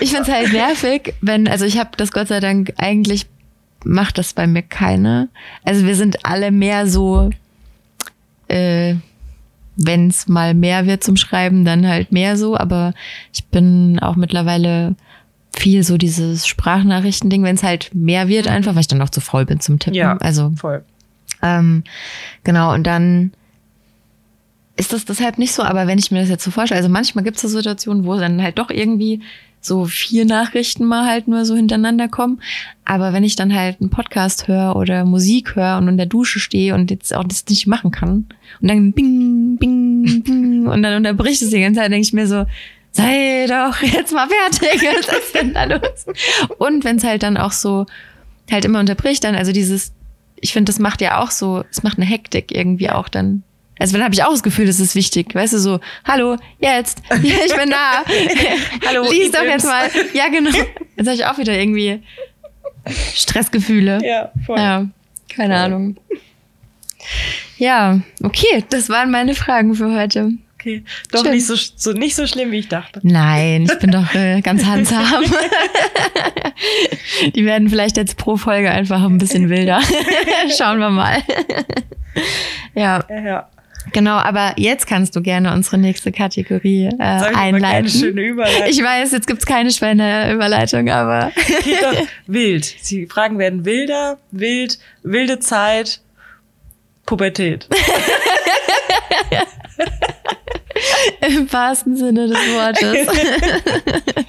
ich finde es halt nervig, wenn, also ich habe das Gott sei Dank, eigentlich macht das bei mir keine. Also wir sind alle mehr so, äh, wenn es mal mehr wird zum Schreiben, dann halt mehr so. Aber ich bin auch mittlerweile viel so dieses Sprachnachrichten-Ding, wenn es halt mehr wird, einfach, weil ich dann auch zu faul bin zum Tippen. Ja, also voll. Ähm, genau, und dann ist das deshalb nicht so, aber wenn ich mir das jetzt so vorstelle, also manchmal gibt es so Situationen, wo dann halt doch irgendwie so vier Nachrichten mal halt nur so hintereinander kommen. Aber wenn ich dann halt einen Podcast höre oder Musik höre und in der Dusche stehe und jetzt auch das nicht machen kann und dann bing, bing, bing und dann unterbricht es die ganze Zeit, denke ich mir so, sei doch jetzt mal fertig. Was ist denn da los? Und wenn es halt dann auch so halt immer unterbricht, dann also dieses ich finde, das macht ja auch so, es macht eine Hektik irgendwie auch dann. Also dann habe ich auch das Gefühl, das ist wichtig. Weißt du, so, hallo, jetzt, ja, ich bin da. hallo, lies doch jetzt mal. Ja, genau. Jetzt habe ich auch wieder irgendwie Stressgefühle. Ja, voll. Ja, keine voll. Ahnung. Ja, okay, das waren meine Fragen für heute. Okay, doch nicht so, so, nicht so schlimm, wie ich dachte. Nein, ich bin doch äh, ganz handsam. Die werden vielleicht jetzt pro Folge einfach ein bisschen wilder. Schauen wir mal. ja. ja. Genau, aber jetzt kannst du gerne unsere nächste Kategorie äh, einleiten. Ich weiß, jetzt gibt's keine schöne Überleitung, aber. Wild. Die Fragen werden wilder, wild, wilde Zeit, Pubertät. Im wahrsten Sinne des Wortes.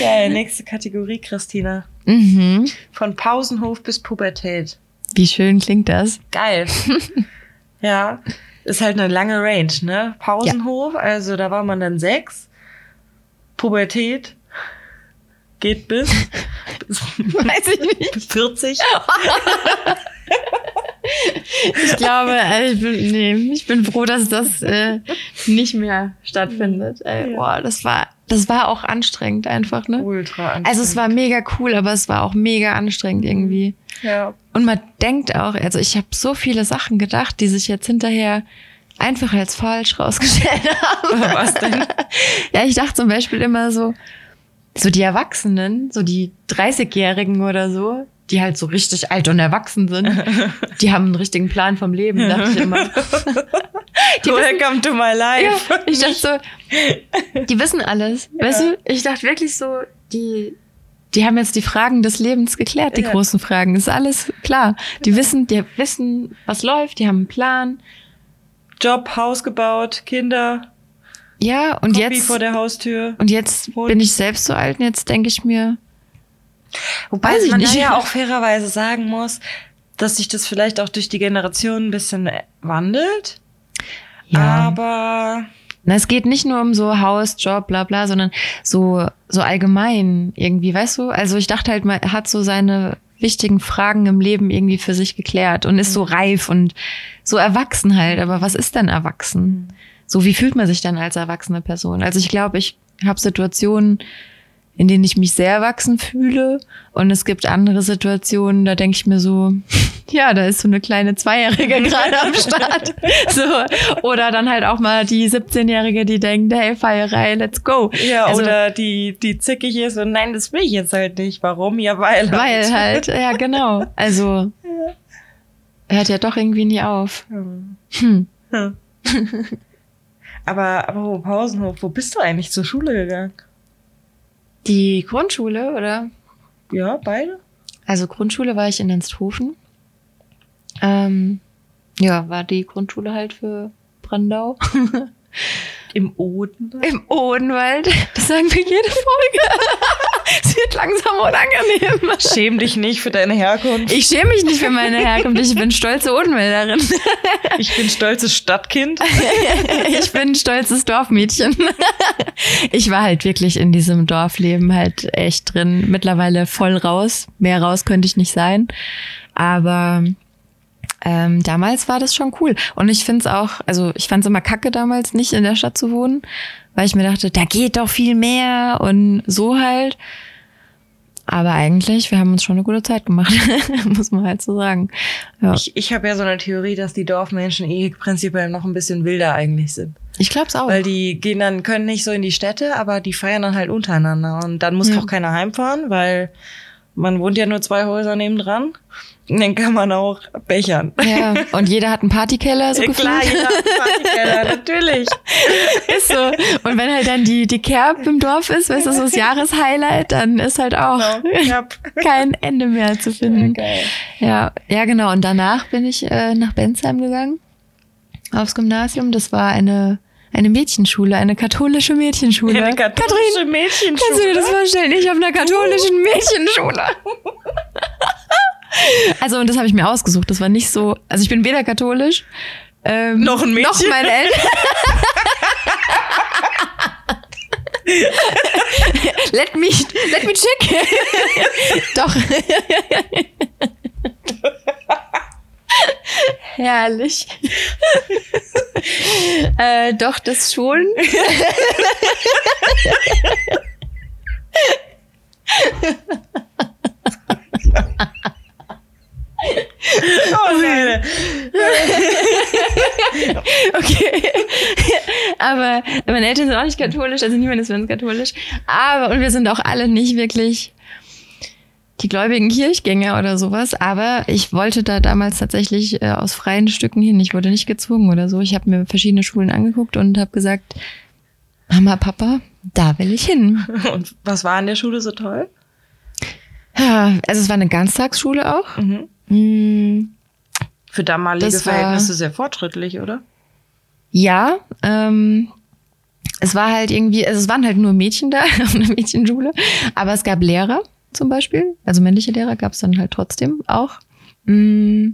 Geil, nächste Kategorie, Christina. Mhm. Von Pausenhof bis Pubertät. Wie schön klingt das? Geil. ja, ist halt eine lange Range, ne? Pausenhof, ja. also da war man dann sechs. Pubertät geht bis, bis weiß ich nicht. Bis 40. ich glaube, äh, ich bin, nee, ich bin froh, dass das äh, nicht mehr stattfindet. Ey, boah, das war, das war auch anstrengend einfach, ne? Ultra anstrengend. Also es war mega cool, aber es war auch mega anstrengend irgendwie. Ja. Und man denkt auch, also ich habe so viele Sachen gedacht, die sich jetzt hinterher einfach als falsch rausgestellt haben. Was denn? ja, ich dachte zum Beispiel immer so, so die Erwachsenen, so die 30-Jährigen oder so, die halt so richtig alt und erwachsen sind, die haben einen richtigen Plan vom Leben, dachte ich immer. die Welcome to my life. Ja, ich dachte so, die wissen alles. Ja. Weißt du, ich dachte wirklich so, die, die haben jetzt die Fragen des Lebens geklärt, die ja. großen Fragen. Ist alles klar. Die ja. wissen, die wissen, was läuft, die haben einen Plan. Job, Haus gebaut, Kinder. Ja, und Kombi jetzt. vor der Haustür. Und jetzt bin ich selbst so alt und jetzt denke ich mir, Wobei man nicht. ja auch fairerweise sagen muss, dass sich das vielleicht auch durch die Generation ein bisschen wandelt. Ja. Aber. Na, es geht nicht nur um so Haus, Job, bla bla, sondern so, so allgemein irgendwie, weißt du? Also ich dachte halt, man hat so seine wichtigen Fragen im Leben irgendwie für sich geklärt und ist so mhm. reif und so erwachsen halt. Aber was ist denn erwachsen? Mhm. So, wie fühlt man sich dann als erwachsene Person? Also ich glaube, ich habe Situationen in denen ich mich sehr erwachsen fühle. Und es gibt andere Situationen, da denke ich mir so, ja, da ist so eine kleine Zweijährige gerade am Start. So. Oder dann halt auch mal die 17-Jährige, die denkt, hey, Feierei, let's go. Ja, also, oder die, die zickig ist und nein, das will ich jetzt halt nicht. Warum? Ja, weil halt. Weil halt, ja, genau. Also, hört ja doch irgendwie nie auf. Hm. hm. aber, aber Pausenhof, wo bist du eigentlich zur Schule gegangen? Die Grundschule, oder? Ja, beide. Also Grundschule war ich in Enshofen. Ähm, ja, war die Grundschule halt für Brandau. Im Odenwald? Im Odenwald. Das sagen wir jede Folge. Es wird langsam unangenehm. Schäm dich nicht für deine Herkunft. Ich schäme mich nicht für meine Herkunft. Ich bin stolze Odenwälderin. Ich bin stolzes Stadtkind. Ich bin stolzes Dorfmädchen. Ich war halt wirklich in diesem Dorfleben halt echt drin. Mittlerweile voll raus. Mehr raus könnte ich nicht sein. Aber ähm, damals war das schon cool. Und ich finde es auch, also ich fand es immer kacke damals, nicht in der Stadt zu wohnen, weil ich mir dachte, da geht doch viel mehr und so halt. Aber eigentlich, wir haben uns schon eine gute Zeit gemacht, muss man halt so sagen. Ja. Ich, ich habe ja so eine Theorie, dass die Dorfmenschen eh prinzipiell noch ein bisschen wilder eigentlich sind. Ich glaub's auch. Weil die gehen dann, können nicht so in die Städte, aber die feiern dann halt untereinander. Und dann muss ja. auch keiner heimfahren, weil man wohnt ja nur zwei Häuser nebendran. Den kann man auch bechern. Ja, und jeder hat einen Partykeller, so ja, Klar, jeder hat einen Partykeller, natürlich. Ist so. Und wenn halt dann die, die Kerb im Dorf ist, weißt du, so das Jahreshighlight, dann ist halt auch genau. kein Ende mehr zu finden. Ja, ja, ja, genau. Und danach bin ich äh, nach Bensheim gegangen, aufs Gymnasium. Das war eine eine Mädchenschule, eine katholische Mädchenschule. Eine katholische Katrin, Mädchenschule. Kannst du dir das vorstellen? Ich auf einer katholischen Mädchenschule. Also, und das habe ich mir ausgesucht. Das war nicht so. Also, ich bin weder katholisch. Ähm, noch ein Mädchen. Noch meine Eltern. let me, let me check. Doch. Herrlich. äh, doch, das schon. Oh nein. okay. Aber meine Eltern sind auch nicht katholisch, also niemand ist für uns katholisch. Aber, und wir sind auch alle nicht wirklich die gläubigen Kirchgänger oder sowas. Aber ich wollte da damals tatsächlich äh, aus freien Stücken hin. Ich wurde nicht gezwungen oder so. Ich habe mir verschiedene Schulen angeguckt und habe gesagt, Mama, Papa, da will ich hin. Und was war an der Schule so toll? Ja, also es war eine Ganztagsschule auch. Mhm. Mhm. Für damalige das Verhältnisse war, sehr fortschrittlich, oder? Ja, ähm, es war halt irgendwie, also es waren halt nur Mädchen da auf einer Mädchenschule, aber es gab Lehrer zum Beispiel, also männliche Lehrer gab es dann halt trotzdem auch. Mm.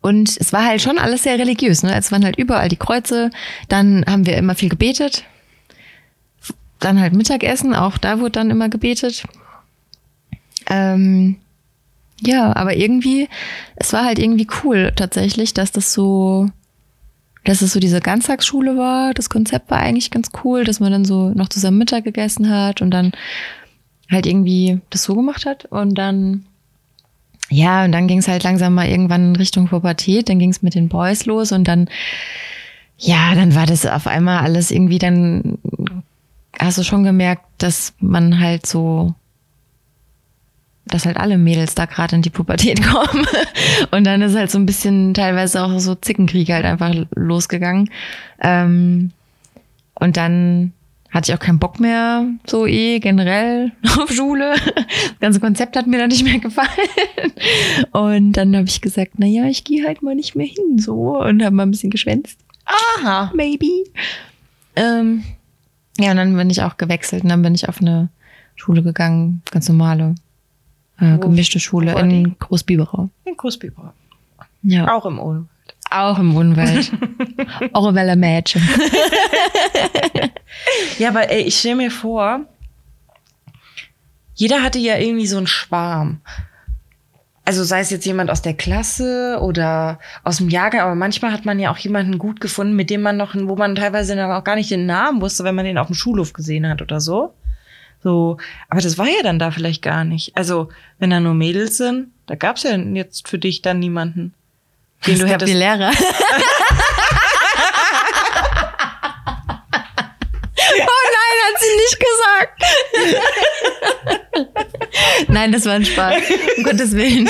Und es war halt schon alles sehr religiös. Ne? Es waren halt überall die Kreuze. Dann haben wir immer viel gebetet. Dann halt Mittagessen, auch da wurde dann immer gebetet. Ähm, ja, aber irgendwie, es war halt irgendwie cool tatsächlich, dass das so, dass es so diese Ganztagsschule war. Das Konzept war eigentlich ganz cool, dass man dann so noch zusammen Mittag gegessen hat und dann halt irgendwie das so gemacht hat. Und dann, ja, und dann ging es halt langsam mal irgendwann in Richtung Pubertät. Dann ging es mit den Boys los und dann, ja, dann war das auf einmal alles irgendwie, dann hast du schon gemerkt, dass man halt so dass halt alle Mädels da gerade in die Pubertät kommen. Und dann ist halt so ein bisschen teilweise auch so Zickenkrieg halt einfach losgegangen. Ähm, und dann hatte ich auch keinen Bock mehr, so eh generell auf Schule. Das ganze Konzept hat mir dann nicht mehr gefallen. Und dann habe ich gesagt, na ja, ich gehe halt mal nicht mehr hin so und habe mal ein bisschen geschwänzt. Aha. Maybe. Ähm, ja, und dann bin ich auch gewechselt und dann bin ich auf eine Schule gegangen, ganz normale äh, gemischte Schule in Großbiberau. In Großbiberau. Ja. Auch im Odenwald. Auch im Odenwald. Orwelle Mädchen. ja, aber ey, ich stelle mir vor, jeder hatte ja irgendwie so einen Schwarm. Also sei es jetzt jemand aus der Klasse oder aus dem Jahrgang, aber manchmal hat man ja auch jemanden gut gefunden, mit dem man noch, wo man teilweise noch gar nicht den Namen wusste, wenn man den auf dem Schulhof gesehen hat oder so. So, aber das war ja dann da vielleicht gar nicht. Also, wenn da nur Mädels sind, da gab's ja jetzt für dich dann niemanden. Den es du hättest. Die Lehrer. oh nein, hat sie nicht gesagt. nein, das war ein Spaß. Um Gottes Willen.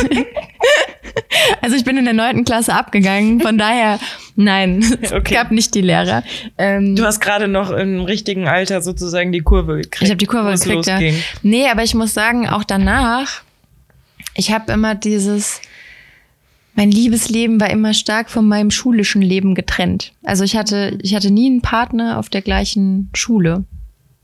Also ich bin in der neunten Klasse abgegangen, von daher, nein, es okay. gab nicht die Lehrer. Ähm, du hast gerade noch im richtigen Alter sozusagen die Kurve gekriegt. Ich habe die Kurve gekriegt, ja. Nee, aber ich muss sagen, auch danach, ich habe immer dieses, mein Liebesleben war immer stark von meinem schulischen Leben getrennt. Also ich hatte, ich hatte nie einen Partner auf der gleichen Schule,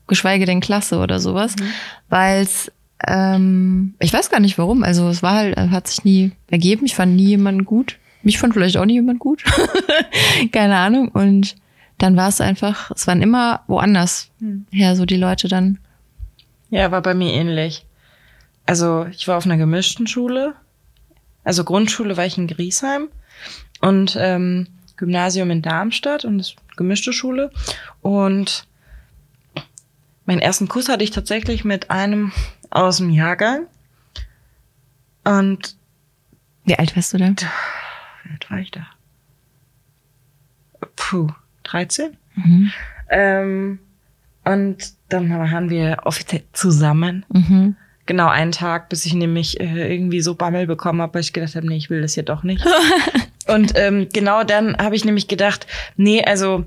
geschweige denn Klasse oder sowas, mhm. weil es ähm, ich weiß gar nicht warum. Also es war halt, hat sich nie ergeben. Ich fand nie jemanden gut. Mich fand vielleicht auch nie jemand gut. Keine Ahnung. Und dann war es einfach, es waren immer woanders hm. her, so die Leute dann. Ja, war bei mir ähnlich. Also ich war auf einer gemischten Schule. Also Grundschule war ich in Griesheim und ähm, Gymnasium in Darmstadt und das gemischte Schule. Und meinen ersten Kuss hatte ich tatsächlich mit einem aus dem Jahrgang. Und wie alt warst du da? Wie alt war ich da? Puh, 13. Mhm. Ähm, und dann waren wir offiziell zusammen. Mhm. Genau einen Tag, bis ich nämlich äh, irgendwie so Bammel bekommen habe, weil ich gedacht habe, nee, ich will das hier doch nicht. und ähm, genau dann habe ich nämlich gedacht, nee, also,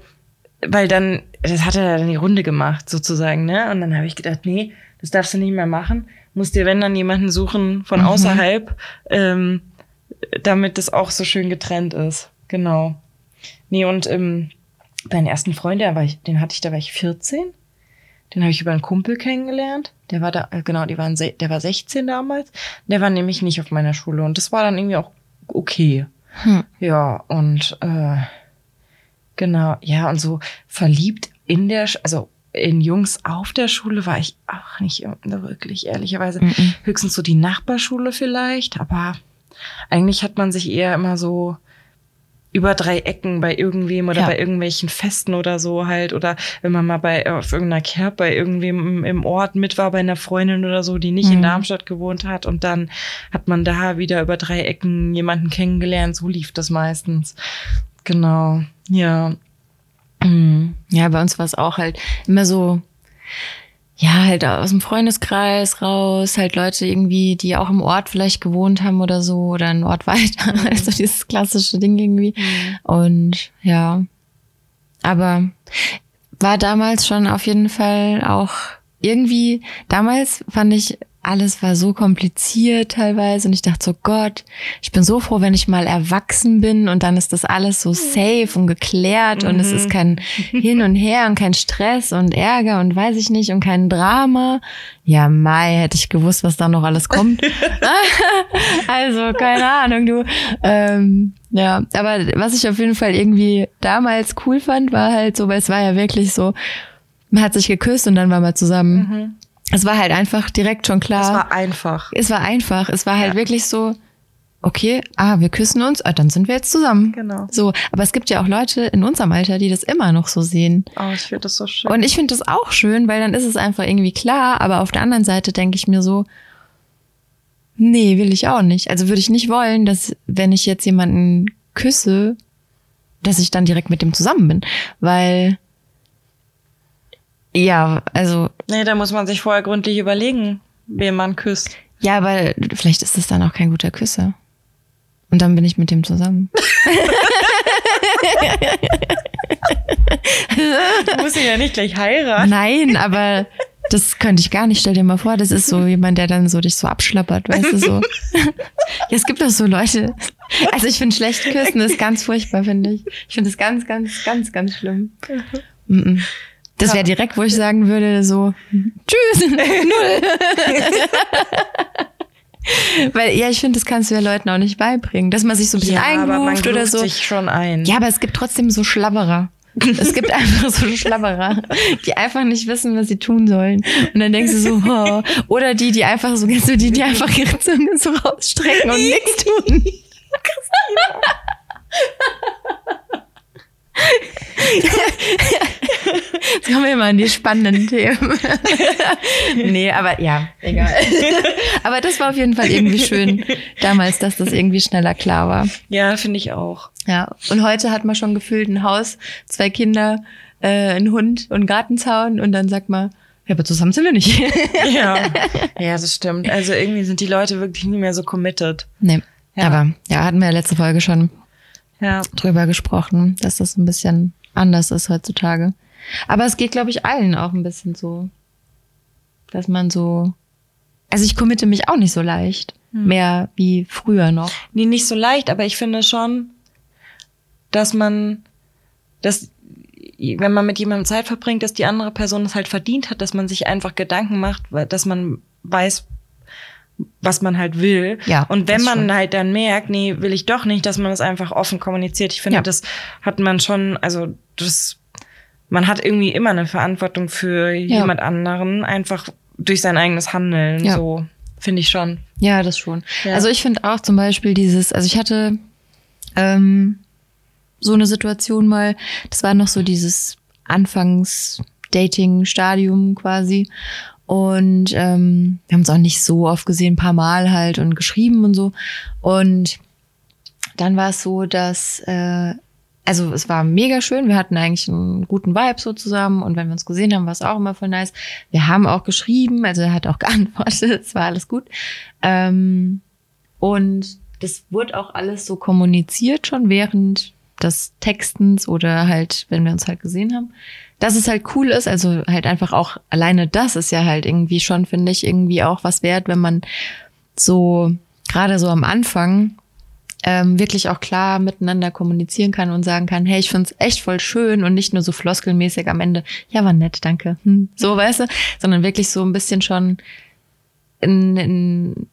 weil dann, das hat er dann die Runde gemacht, sozusagen, ne? Und dann habe ich gedacht, nee, das darfst du nicht mehr machen. Musst dir, wenn dann jemanden suchen von mhm. außerhalb, ähm, damit das auch so schön getrennt ist. Genau. Nee, und ähm, deinen ersten Freund, der war ich, den hatte ich, da war ich 14. Den habe ich über einen Kumpel kennengelernt. Der war da, äh, genau, die waren, der war 16 damals. Der war nämlich nicht auf meiner Schule und das war dann irgendwie auch okay. Hm. Ja, und äh, genau, ja, und so verliebt in der, also in Jungs auf der Schule war ich auch nicht wirklich, ehrlicherweise. Mm -mm. Höchstens so die Nachbarschule vielleicht, aber eigentlich hat man sich eher immer so über drei Ecken bei irgendwem oder ja. bei irgendwelchen Festen oder so halt oder wenn man mal bei auf irgendeiner Kerb bei irgendwem im Ort mit war bei einer Freundin oder so, die nicht mhm. in Darmstadt gewohnt hat und dann hat man da wieder über drei Ecken jemanden kennengelernt, so lief das meistens. Genau. Ja. Mhm. Ja, bei uns war es auch halt immer so, ja, halt aus dem Freundeskreis raus, halt Leute irgendwie, die auch im Ort vielleicht gewohnt haben oder so, oder einen Ort weiter, mhm. also dieses klassische Ding irgendwie. Mhm. Und ja, aber war damals schon auf jeden Fall auch irgendwie, damals fand ich alles war so kompliziert teilweise und ich dachte so, Gott, ich bin so froh, wenn ich mal erwachsen bin und dann ist das alles so safe und geklärt mhm. und es ist mhm. kein Hin und Her und kein Stress und Ärger und weiß ich nicht und kein Drama. Ja, Mai, hätte ich gewusst, was da noch alles kommt. also, keine Ahnung, du. Ähm, ja, aber was ich auf jeden Fall irgendwie damals cool fand, war halt so, weil es war ja wirklich so, man hat sich geküsst und dann war man zusammen. Mhm es war halt einfach direkt schon klar. Es war einfach. Es war einfach. Es war halt ja. wirklich so, okay, ah, wir küssen uns, ah, dann sind wir jetzt zusammen. Genau. So, aber es gibt ja auch Leute in unserem Alter, die das immer noch so sehen. Oh, ich finde das so schön. Und ich finde das auch schön, weil dann ist es einfach irgendwie klar, aber auf der anderen Seite denke ich mir so, nee, will ich auch nicht. Also würde ich nicht wollen, dass wenn ich jetzt jemanden küsse, dass ich dann direkt mit dem zusammen bin, weil ja, also. Nee, da muss man sich vorher gründlich überlegen, wen man küsst. Ja, aber vielleicht ist es dann auch kein guter Küsser. Und dann bin ich mit dem zusammen. du musst ihn ja nicht gleich heiraten. Nein, aber das könnte ich gar nicht. Stell dir mal vor, das ist so jemand, der dann so dich so abschlappert, weißt du so. ja, es gibt doch so Leute. Also ich finde schlecht küssen ist ganz furchtbar, finde ich. Ich finde es ganz, ganz, ganz, ganz schlimm. Mm -mm. Das wäre direkt, wo ich sagen würde, so, tschüss, null. Weil, ja, ich finde, das kannst du ja Leuten auch nicht beibringen, dass man sich so ein bisschen ja, einruft oder so. sich schon ein. Ja, aber es gibt trotzdem so Schlabberer. Es gibt einfach so Schlabberer, die einfach nicht wissen, was sie tun sollen. Und dann denkst du so, oh. oder die, die einfach so, kennst du die, die einfach ihre Zunge so rausstrecken und nichts tun. Jetzt kommen wir immer an die spannenden Themen. nee, aber ja, egal. aber das war auf jeden Fall irgendwie schön damals, dass das irgendwie schneller klar war. Ja, finde ich auch. Ja, und heute hat man schon gefühlt ein Haus, zwei Kinder, äh, ein Hund und einen Gartenzaun und dann sagt man, ja, aber zusammen sind wir nicht. ja. ja, das stimmt. Also irgendwie sind die Leute wirklich nie mehr so committed. Nee. Ja. Aber ja, hatten wir ja letzte Folge schon ja. drüber gesprochen, dass das ein bisschen anders ist heutzutage. Aber es geht, glaube ich, allen auch ein bisschen so, dass man so. Also ich committe mich auch nicht so leicht. Hm. Mehr wie früher noch. Nee, nicht so leicht, aber ich finde schon, dass man, dass wenn man mit jemandem Zeit verbringt, dass die andere Person es halt verdient hat, dass man sich einfach Gedanken macht, dass man weiß, was man halt will. Ja, und wenn man schon. halt dann merkt, nee, will ich doch nicht, dass man das einfach offen kommuniziert. Ich finde, ja. das hat man schon, also das, man hat irgendwie immer eine Verantwortung für ja. jemand anderen, einfach durch sein eigenes Handeln. Ja. So finde ich schon. Ja, das schon. Also ich finde auch zum Beispiel dieses, also ich hatte ähm, so eine Situation mal, das war noch so dieses Anfangs-Dating-Stadium quasi. Und ähm, wir haben es auch nicht so oft gesehen, ein paar Mal halt und geschrieben und so. Und dann war es so, dass, äh, also es war mega schön, wir hatten eigentlich einen guten Vibe so zusammen und wenn wir uns gesehen haben, war es auch immer voll nice. Wir haben auch geschrieben, also er hat auch geantwortet, es war alles gut. Ähm, und das wurde auch alles so kommuniziert schon während des Textens oder halt, wenn wir uns halt gesehen haben dass es halt cool ist, also halt einfach auch alleine das ist ja halt irgendwie schon, finde ich, irgendwie auch was wert, wenn man so, gerade so am Anfang, ähm, wirklich auch klar miteinander kommunizieren kann und sagen kann, hey, ich find's echt voll schön und nicht nur so floskelmäßig am Ende, ja, war nett, danke. Hm, so, weißt du, sondern wirklich so ein bisschen schon in, in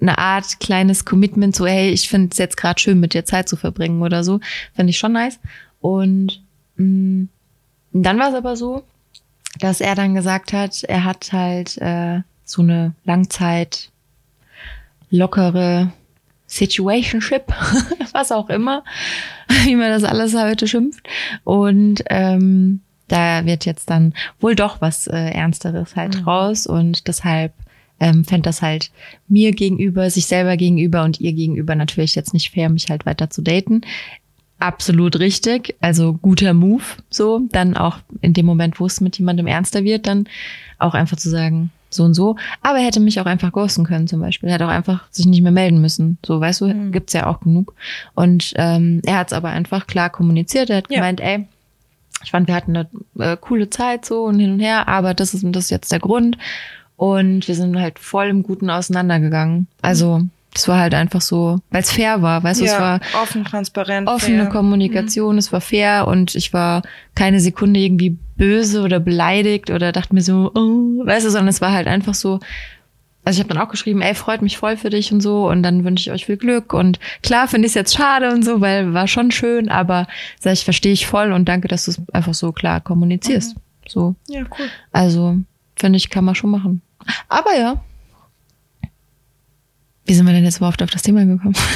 eine Art kleines Commitment, so, hey, ich finde es jetzt gerade schön, mit dir Zeit zu verbringen oder so, finde ich schon nice. Und mh, mm, und dann war es aber so, dass er dann gesagt hat, er hat halt äh, so eine Langzeit lockere Situationship, was auch immer, wie man das alles heute schimpft. Und ähm, da wird jetzt dann wohl doch was äh, Ernsteres halt mhm. raus und deshalb ähm, fände das halt mir gegenüber, sich selber gegenüber und ihr gegenüber natürlich jetzt nicht fair, mich halt weiter zu daten absolut richtig. Also guter Move, so. Dann auch in dem Moment, wo es mit jemandem ernster wird, dann auch einfach zu sagen, so und so. Aber er hätte mich auch einfach ghosten können, zum Beispiel. Er hätte auch einfach sich nicht mehr melden müssen. So, weißt du, mhm. gibt's ja auch genug. Und ähm, er hat es aber einfach klar kommuniziert. Er hat ja. gemeint, ey, ich fand, wir hatten eine äh, coole Zeit so und hin und her, aber das ist, das ist jetzt der Grund. Und wir sind halt voll im Guten auseinandergegangen. Also das war halt einfach so, weil es fair war, weißt du, ja, es war offen, transparent, offene fair. Kommunikation, mhm. es war fair und ich war keine Sekunde irgendwie böse oder beleidigt oder dachte mir so, oh, weißt du, sondern es war halt einfach so, also ich habe dann auch geschrieben, ey, freut mich voll für dich und so und dann wünsche ich euch viel Glück und klar finde ich es jetzt schade und so, weil war schon schön, aber sag ich, verstehe ich voll und danke, dass du es einfach so klar kommunizierst. Mhm. So. Ja, cool. Also, finde ich, kann man schon machen. Aber ja, wie sind wir denn jetzt überhaupt auf das Thema gekommen?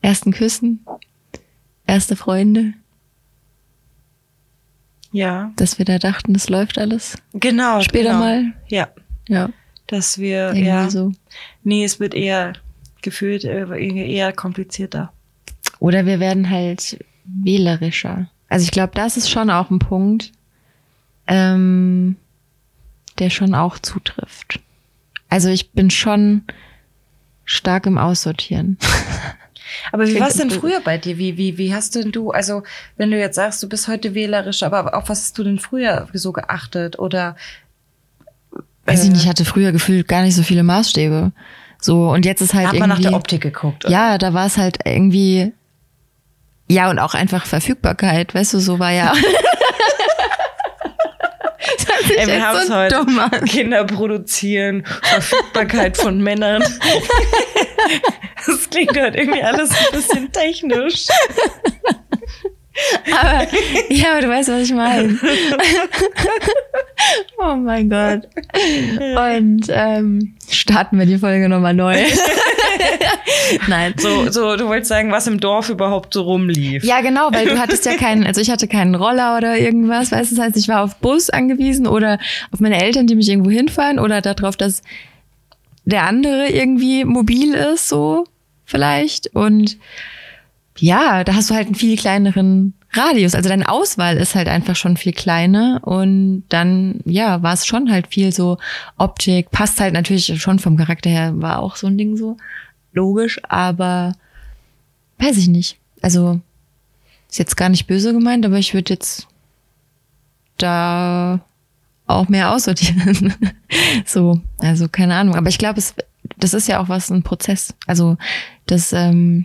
Ersten Küssen, erste Freunde. Ja. Dass wir da dachten, das läuft alles. Genau. Später genau. mal. Ja. Ja. Dass wir, Irgendwie ja. So. Nee, es wird eher gefühlt eher komplizierter. Oder wir werden halt wählerischer. Also ich glaube, das ist schon auch ein Punkt, ähm, der schon auch zutrifft. Also ich bin schon stark im Aussortieren. Aber wie war es denn früher bei dir? Wie, wie, wie hast denn du, also wenn du jetzt sagst, du bist heute wählerisch, aber auf was hast du denn früher so geachtet? Oder Weiß ich nicht, ich hatte früher gefühlt gar nicht so viele Maßstäbe. So, und jetzt ist halt. Hat irgendwie, man nach der Optik geguckt? Oder? Ja, da war es halt irgendwie. Ja, und auch einfach Verfügbarkeit, weißt du, so war ja. Ey, wir haben es so heute. Kinder produzieren, Verfügbarkeit von Männern. Das klingt halt irgendwie alles ein bisschen technisch. Aber, ja, aber du weißt, was ich meine. oh mein Gott. Und ähm, starten wir die Folge nochmal neu. Nein. So, so, du wolltest sagen, was im Dorf überhaupt so rumlief. Ja, genau, weil du hattest ja keinen, also ich hatte keinen Roller oder irgendwas, weißt du, das heißt, ich war auf Bus angewiesen oder auf meine Eltern, die mich irgendwo hinfahren oder darauf, dass der andere irgendwie mobil ist, so vielleicht. Und ja, da hast du halt einen viel kleineren Radius. Also deine Auswahl ist halt einfach schon viel kleiner und dann, ja, war es schon halt viel so Optik, passt halt natürlich schon vom Charakter her, war auch so ein Ding so logisch, aber weiß ich nicht. Also ist jetzt gar nicht böse gemeint, aber ich würde jetzt da auch mehr aussortieren. so, also keine Ahnung. Aber ich glaube, das ist ja auch was, ein Prozess. Also das ähm,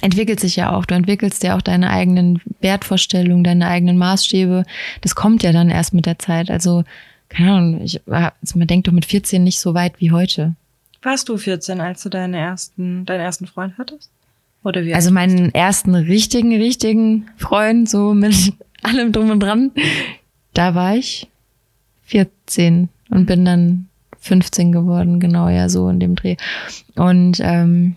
entwickelt sich ja auch. Du entwickelst ja auch deine eigenen Wertvorstellungen, deine eigenen Maßstäbe. Das kommt ja dann erst mit der Zeit. Also, keine Ahnung, ich, also man denkt doch mit 14 nicht so weit wie heute. Warst du 14, als du deinen ersten, deinen ersten Freund hattest? Oder wie? Also meinen ersten richtigen, richtigen Freund, so mit allem drum und dran, da war ich 14 und bin dann 15 geworden, genau, ja, so in dem Dreh. Und ähm,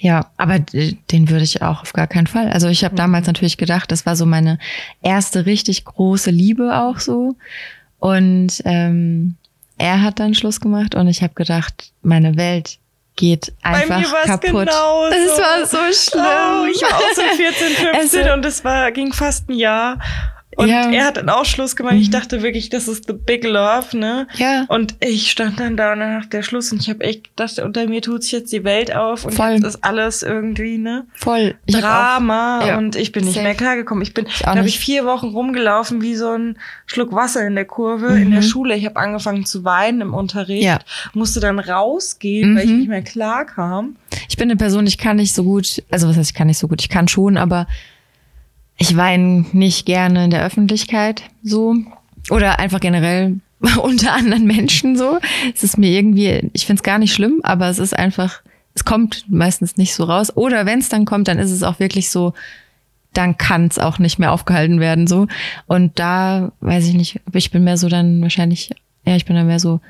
ja, aber den würde ich auch auf gar keinen Fall. Also ich habe mhm. damals natürlich gedacht, das war so meine erste richtig große Liebe auch so. Und ähm, er hat dann Schluss gemacht und ich habe gedacht, meine Welt geht einfach kaputt. Genauso. Es war so schlimm. Oh, ich war auch so 14, 15 und es war ging fast ein Jahr und ja. er hat dann auch Schluss gemacht. Ich mhm. dachte wirklich, das ist the big love, ne? Ja. Und ich stand dann da nach der Schluss und ich habe echt gedacht, unter mir tut sich jetzt die Welt auf und Voll. jetzt ist alles irgendwie, ne? Voll. Ich Drama ja. und ich bin nicht Safe. mehr klargekommen. Ich bin, da habe ich vier Wochen rumgelaufen wie so ein Schluck Wasser in der Kurve mhm. in der mhm. Schule. Ich habe angefangen zu weinen im Unterricht, ja. musste dann rausgehen, mhm. weil ich mhm. nicht mehr klar kam. Ich bin eine Person, ich kann nicht so gut, also was heißt, ich kann nicht so gut, ich kann schon, aber ich weine nicht gerne in der Öffentlichkeit so oder einfach generell unter anderen Menschen so. Es ist mir irgendwie, ich finde es gar nicht schlimm, aber es ist einfach, es kommt meistens nicht so raus. Oder wenn es dann kommt, dann ist es auch wirklich so, dann kann es auch nicht mehr aufgehalten werden so. Und da weiß ich nicht, ich bin mehr so dann wahrscheinlich, ja, ich bin dann mehr so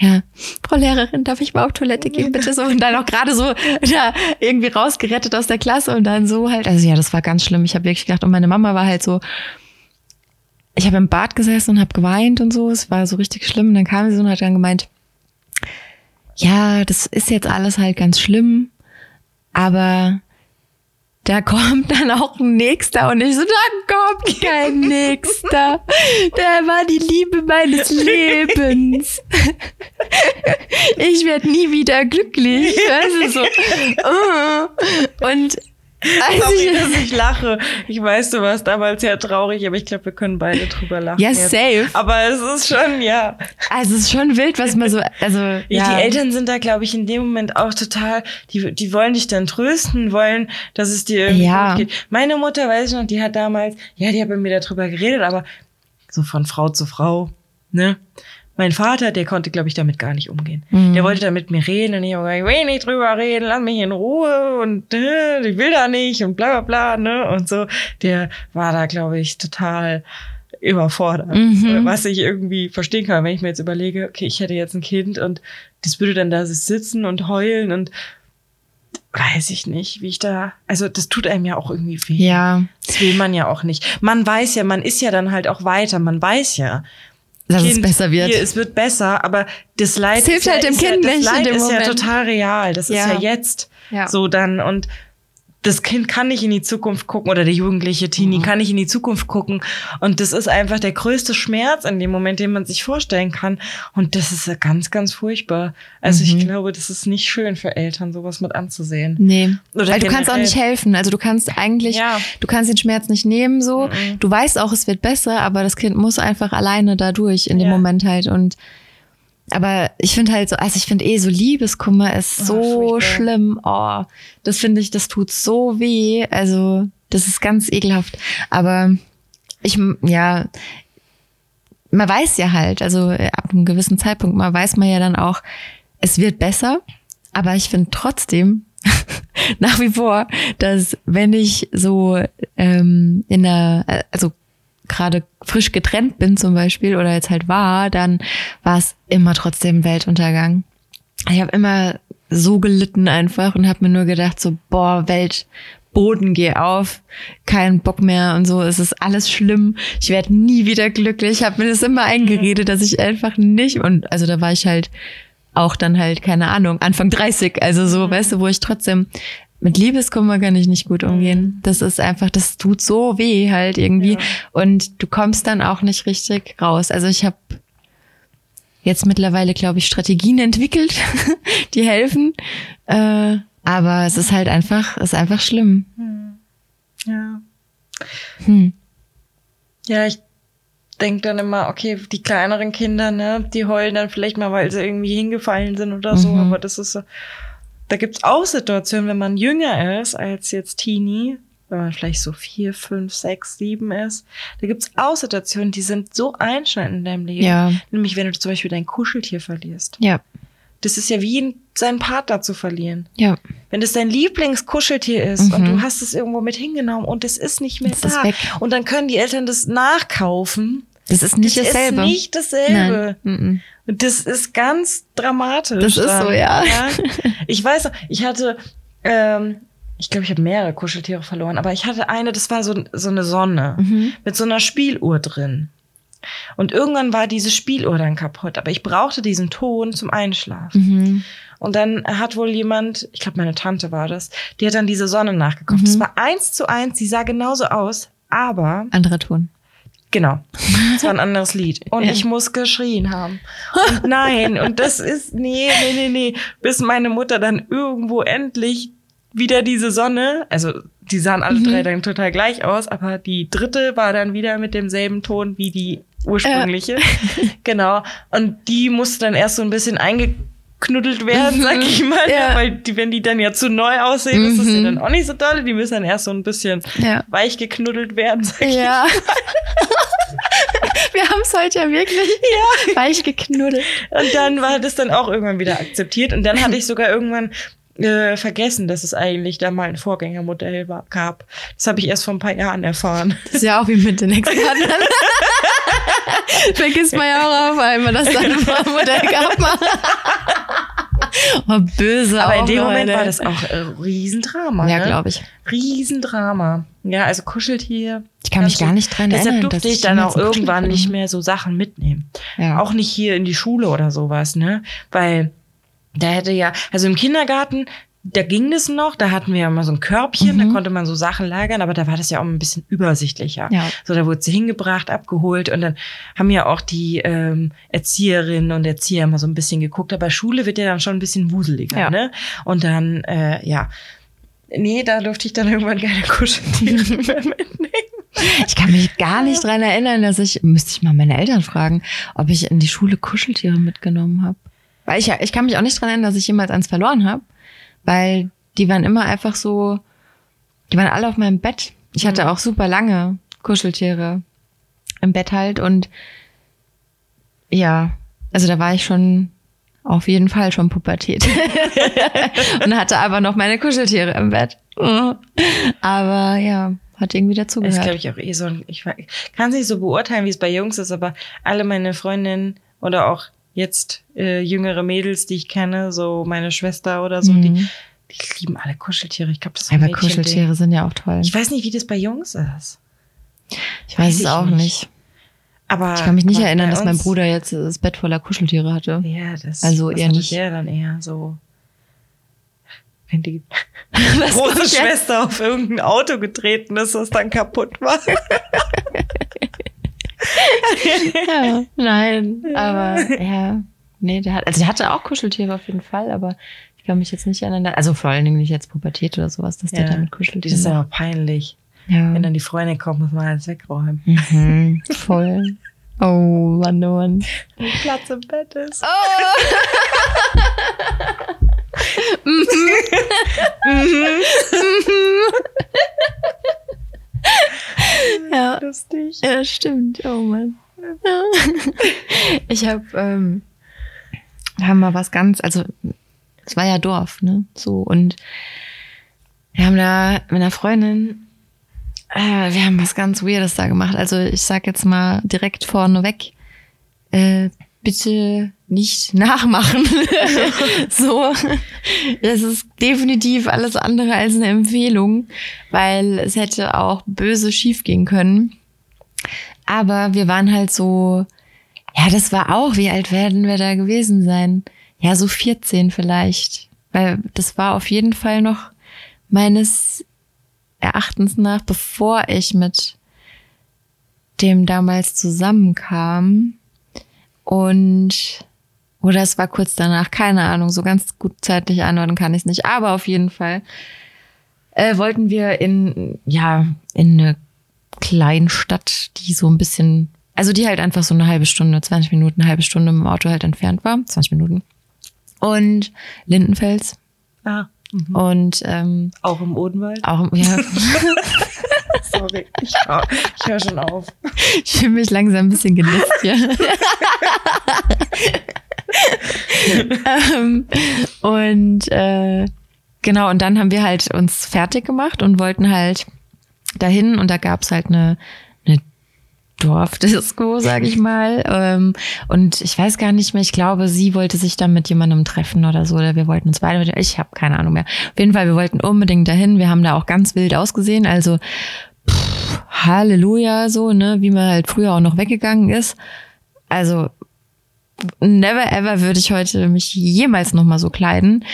ja, Frau Lehrerin, darf ich mal auf Toilette gehen, bitte so? Und dann auch gerade so ja, irgendwie rausgerettet aus der Klasse und dann so halt. Also ja, das war ganz schlimm. Ich habe wirklich gedacht, und meine Mama war halt so, ich habe im Bad gesessen und habe geweint und so. Es war so richtig schlimm. Und dann kam sie so und hat dann gemeint, ja, das ist jetzt alles halt ganz schlimm, aber da kommt dann auch ein Nächster und ich so, da kommt kein Nächster. Der war die Liebe meines Lebens. Ich werde nie wieder glücklich. Du, so. Und also Sorry, dass ich lache. Ich weiß, du warst damals ja traurig, aber ich glaube, wir können beide drüber lachen. Ja, safe. Aber es ist schon, ja. Also es ist schon wild, was man so, also ja. Die Eltern sind da, glaube ich, in dem Moment auch total, die, die wollen dich dann trösten, wollen, dass es dir irgendwie ja. gut geht. Meine Mutter, weiß ich noch, die hat damals, ja, die hat mit mir darüber geredet, aber so von Frau zu Frau, ne? Mein Vater, der konnte, glaube ich, damit gar nicht umgehen. Mhm. Der wollte da mit mir reden und ich habe gesagt, ich will nicht drüber reden, lass mich in Ruhe und äh, ich will da nicht und bla bla bla, ne? Und so. Der war da, glaube ich, total überfordert. Mhm. Was ich irgendwie verstehen kann, wenn ich mir jetzt überlege, okay, ich hätte jetzt ein Kind und das würde dann da sitzen und heulen und weiß ich nicht, wie ich da, also das tut einem ja auch irgendwie weh. Ja. Das will man ja auch nicht. Man weiß ja, man ist ja dann halt auch weiter, man weiß ja, dass kind, es besser wird. Hier, es wird besser, aber das Leid das hilft ist halt ja, dem Kind ja, nicht. Das Leid ist Moment. ja total real. Das ja. ist ja jetzt ja. so dann und das Kind kann nicht in die Zukunft gucken oder der jugendliche Teenie mhm. kann nicht in die Zukunft gucken. Und das ist einfach der größte Schmerz in dem Moment, den man sich vorstellen kann. Und das ist ganz, ganz furchtbar. Also mhm. ich glaube, das ist nicht schön für Eltern, sowas mit anzusehen. Nee. Oder Weil du kannst auch nicht helfen. Also du kannst eigentlich, ja. du kannst den Schmerz nicht nehmen so. Mhm. Du weißt auch, es wird besser, aber das Kind muss einfach alleine da durch in dem ja. Moment halt. Und aber ich finde halt so, also ich finde eh so Liebeskummer ist so oh, schlimm. Oh, das finde ich, das tut so weh. Also, das ist ganz ekelhaft. Aber ich, ja, man weiß ja halt, also ab einem gewissen Zeitpunkt mal weiß man ja dann auch, es wird besser. Aber ich finde trotzdem nach wie vor, dass wenn ich so ähm, in der, also gerade frisch getrennt bin zum Beispiel oder jetzt halt war, dann war es immer trotzdem Weltuntergang. Ich habe immer so gelitten einfach und habe mir nur gedacht, so, boah, Welt, Boden, geh auf, kein Bock mehr und so, es ist alles schlimm, ich werde nie wieder glücklich, ich habe mir das immer eingeredet, dass ich einfach nicht, und also da war ich halt auch dann halt, keine Ahnung, Anfang 30, also so, weißt du, wo ich trotzdem mit Liebeskummer kann ich nicht gut umgehen. Mhm. Das ist einfach, das tut so weh halt irgendwie. Ja. Und du kommst dann auch nicht richtig raus. Also ich habe jetzt mittlerweile, glaube ich, Strategien entwickelt, die helfen. Äh, aber es ist halt einfach, ist einfach schlimm. Hm. Ja. Hm. Ja, ich denke dann immer, okay, die kleineren Kinder, ne, die heulen dann vielleicht mal, weil sie irgendwie hingefallen sind oder so, mhm. aber das ist so, da gibt's auch Situationen, wenn man jünger ist als jetzt Teenie, wenn man vielleicht so vier, fünf, sechs, sieben ist, da gibt's auch Situationen, die sind so einschneidend in deinem Leben. Ja. Nämlich, wenn du zum Beispiel dein Kuscheltier verlierst. Ja. Das ist ja wie seinen Partner zu verlieren. Ja. Wenn das dein Lieblingskuscheltier ist mhm. und du hast es irgendwo mit hingenommen und es ist nicht mehr das da. Und dann können die Eltern das nachkaufen. Das ist nicht das dasselbe. Das ist nicht dasselbe. Nein. Und das ist ganz dramatisch. Das ist so, ja. ja. Ich weiß, ich hatte, ähm, ich glaube, ich habe mehrere Kuscheltiere verloren, aber ich hatte eine, das war so, so eine Sonne mhm. mit so einer Spieluhr drin. Und irgendwann war diese Spieluhr dann kaputt, aber ich brauchte diesen Ton zum Einschlafen. Mhm. Und dann hat wohl jemand, ich glaube, meine Tante war das, die hat dann diese Sonne nachgekauft. Mhm. war eins zu eins, sie sah genauso aus, aber. Anderer Ton. Genau. Das war ein anderes Lied. Und ich muss geschrien haben. Und nein, und das ist, nee, nee, nee, nee. Bis meine Mutter dann irgendwo endlich wieder diese Sonne, also die sahen alle mhm. drei dann total gleich aus, aber die dritte war dann wieder mit demselben Ton wie die ursprüngliche. Ja. Genau. Und die musste dann erst so ein bisschen eingeknuddelt werden, sag ich mal. Ja. Weil die, wenn die dann ja zu neu aussehen, mhm. ist das ja mhm. dann auch nicht so toll. Die müssen dann erst so ein bisschen ja. weich geknuddelt werden, sag ja. ich mal. Wir haben es heute ja wirklich ja. weich geknuddelt. Und dann war das dann auch irgendwann wieder akzeptiert. Und dann hatte ich sogar irgendwann äh, vergessen, dass es eigentlich da mal ein Vorgängermodell war, gab. Das habe ich erst vor ein paar Jahren erfahren. Das ist ja auch wie mit den Experten. Vergisst man ja auch auf einmal, dass da ein Vormodell gab. oh, böse Aber in dem Moment war das auch äh, Riesendrama. Ja, ne? glaube ich. Riesendrama. Ja, also Kuscheltier. Ich kann mich gar nicht dran deshalb erinnern. Deshalb durfte ich dann auch irgendwann nicht mehr so Sachen mitnehmen. Ja. Auch nicht hier in die Schule oder sowas, ne? Weil da hätte ja, also im Kindergarten, da ging das noch, da hatten wir ja mal so ein Körbchen, mhm. da konnte man so Sachen lagern, aber da war das ja auch ein bisschen übersichtlicher. Ja. So, da wurde sie hingebracht, abgeholt und dann haben ja auch die ähm, Erzieherinnen und Erzieher mal so ein bisschen geguckt, aber Schule wird ja dann schon ein bisschen wuseliger, ja. ne? Und dann, äh, ja, nee, da durfte ich dann irgendwann keine Kuscheltiere mehr mitnehmen. Ich kann mich gar nicht dran erinnern, dass ich, müsste ich mal meine Eltern fragen, ob ich in die Schule Kuscheltiere mitgenommen habe. Weil ich, ich kann mich auch nicht dran erinnern, dass ich jemals eins verloren habe, weil die waren immer einfach so, die waren alle auf meinem Bett. Ich hatte mhm. auch super lange Kuscheltiere im Bett halt und ja, also da war ich schon auf jeden Fall schon Pubertät und hatte aber noch meine Kuscheltiere im Bett. aber ja, hat irgendwie dazugehört. Das glaube ich auch eh so. Ich kann es nicht so beurteilen, wie es bei Jungs ist, aber alle meine Freundinnen oder auch jetzt äh, jüngere Mädels, die ich kenne, so meine Schwester oder so, mhm. die, die lieben alle Kuscheltiere. Ich glaube, das ist Aber Kuscheltiere sind ja auch toll. Ich weiß nicht, wie das bei Jungs ist. Ich weiß, weiß es auch nicht. nicht. Aber ich kann mich nicht erinnern, dass mein Bruder jetzt das Bett voller Kuscheltiere hatte. Ja, das also eher nicht. Der dann eher so wenn die große Schwester auf irgendein Auto getreten ist, das dann kaputt war. ja, nein, aber ja, nee, der hat, also der hatte auch Kuscheltiere auf jeden Fall, aber ich kann mich jetzt nicht erinnern. Also vor allen Dingen nicht jetzt Pubertät oder sowas, dass ja, der damit kuschelt. Das ist aber peinlich. Ja. Wenn dann die Freundin kommt, muss man alles wegräumen. Mhm, voll. Oh, Mann, oh Mann. Wenn Platz im Bett ist. Oh. mhm. mhm. ja. Lustig. Ja, stimmt. Oh Mann. Ja. Ich habe ähm, haben mal was ganz, also es war ja Dorf, ne? So und wir haben da mit einer Freundin, äh, wir haben was ganz Weirdes da gemacht. Also ich sag jetzt mal direkt vorneweg, äh, bitte nicht nachmachen. so, das ist definitiv alles andere als eine Empfehlung, weil es hätte auch böse schiefgehen können. Aber wir waren halt so, ja, das war auch, wie alt werden wir da gewesen sein? Ja, so 14 vielleicht. Weil das war auf jeden Fall noch meines Erachtens nach, bevor ich mit dem damals zusammenkam. Und oder es war kurz danach, keine Ahnung, so ganz gut zeitlich einordnen kann ich es nicht. Aber auf jeden Fall äh, wollten wir in, ja, in eine Kleinstadt, die so ein bisschen, also die halt einfach so eine halbe Stunde, 20 Minuten, eine halbe Stunde im Auto halt entfernt war, 20 Minuten. Und Lindenfels. Ah. Mhm. Und ähm, auch im Odenwald? Auch im, ja. Sorry, ich höre hör schon auf. Ich fühle mich langsam ein bisschen genisst hier. ähm, und äh, genau, und dann haben wir halt uns fertig gemacht und wollten halt dahin und da gab's halt eine, eine Dorfdisco, sag ich mal. Ähm, und ich weiß gar nicht mehr, ich glaube, sie wollte sich dann mit jemandem treffen oder so, oder wir wollten uns beide mit, ich habe keine Ahnung mehr. Auf jeden Fall, wir wollten unbedingt dahin. Wir haben da auch ganz wild ausgesehen, also pff, Halleluja, so, ne, wie man halt früher auch noch weggegangen ist. Also never ever würde ich heute mich jemals noch mal so kleiden.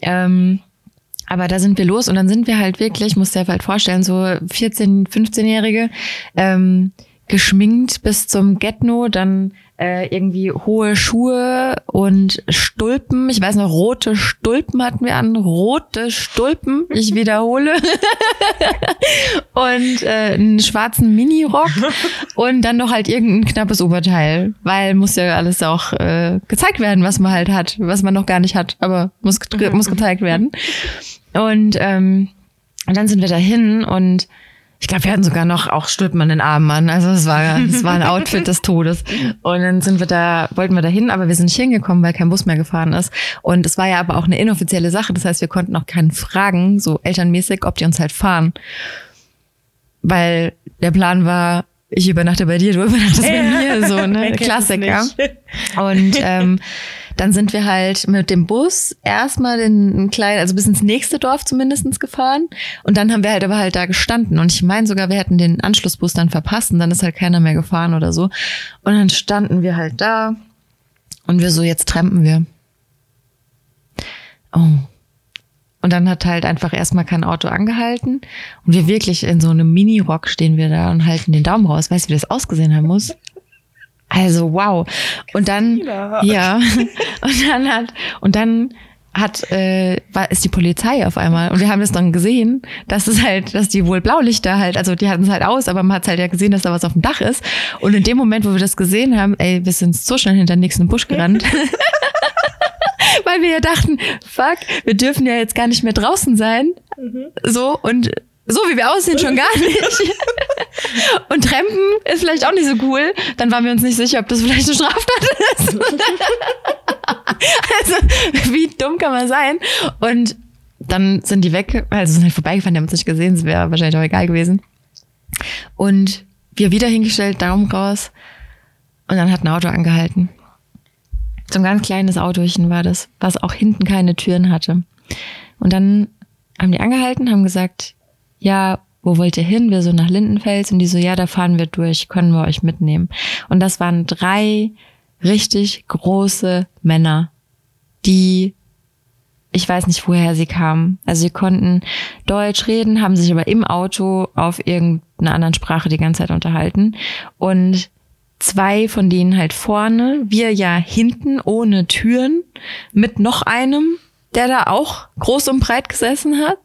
Ähm, aber da sind wir los und dann sind wir halt wirklich, muss dir halt vorstellen, so 14, 15-Jährige, ähm, geschminkt bis zum Getno, dann äh, irgendwie hohe Schuhe und Stulpen. Ich weiß noch, rote Stulpen hatten wir an. Rote Stulpen, ich wiederhole. und äh, einen schwarzen Minirock und dann noch halt irgendein knappes Oberteil. Weil muss ja alles auch äh, gezeigt werden, was man halt hat, was man noch gar nicht hat, aber muss, muss gezeigt werden. Und, ähm, und dann sind wir dahin und ich glaube, wir hatten sogar noch auch Stülpen an den Armen an. Also es war, es war ein Outfit des Todes. Und dann sind wir da, wollten wir da hin, aber wir sind nicht hingekommen, weil kein Bus mehr gefahren ist. Und es war ja aber auch eine inoffizielle Sache. Das heißt, wir konnten auch keinen fragen, so elternmäßig, ob die uns halt fahren. Weil der Plan war, ich übernachte bei dir, du übernachtest ja. bei mir, so, ne? Klassiker. Und ähm, dann sind wir halt mit dem Bus erstmal in ein klein, also bis ins nächste Dorf zumindestens gefahren. Und dann haben wir halt aber halt da gestanden. Und ich meine sogar, wir hätten den Anschlussbus dann verpasst und dann ist halt keiner mehr gefahren oder so. Und dann standen wir halt da und wir so, jetzt trampen wir. Oh. Und dann hat halt einfach erstmal kein Auto angehalten. Und wir wirklich in so einem Mini-Rock stehen wir da und halten den Daumen raus. Weißt du, wie das ausgesehen haben muss? Also wow. Und dann ja und dann hat und dann hat äh, war ist die Polizei auf einmal und wir haben das dann gesehen, dass es halt, dass die wohl Blaulichter halt, also die hatten es halt aus, aber man hat halt ja gesehen, dass da was auf dem Dach ist. Und in dem Moment, wo wir das gesehen haben, ey, wir sind so schnell hinter den nächsten Busch gerannt. Weil wir ja dachten, fuck, wir dürfen ja jetzt gar nicht mehr draußen sein. Mhm. So und so wie wir aussehen, schon gar nicht. Und Trampen ist vielleicht auch nicht so cool. Dann waren wir uns nicht sicher, ob das vielleicht eine Straftat ist. also, wie dumm kann man sein? Und dann sind die weg, also sind halt vorbeigefahren, die haben uns nicht gesehen, es wäre wahrscheinlich auch egal gewesen. Und wir wieder hingestellt, Daumen raus. Und dann hat ein Auto angehalten. So ein ganz kleines Autochen war das, was auch hinten keine Türen hatte. Und dann haben die angehalten, haben gesagt, ja, wo wollt ihr hin? Wir so nach Lindenfels und die so, ja, da fahren wir durch, können wir euch mitnehmen. Und das waren drei richtig große Männer, die ich weiß nicht, woher sie kamen. Also sie konnten Deutsch reden, haben sich aber im Auto auf irgendeiner anderen Sprache die ganze Zeit unterhalten. Und zwei von denen halt vorne, wir ja hinten ohne Türen mit noch einem, der da auch groß und breit gesessen hat.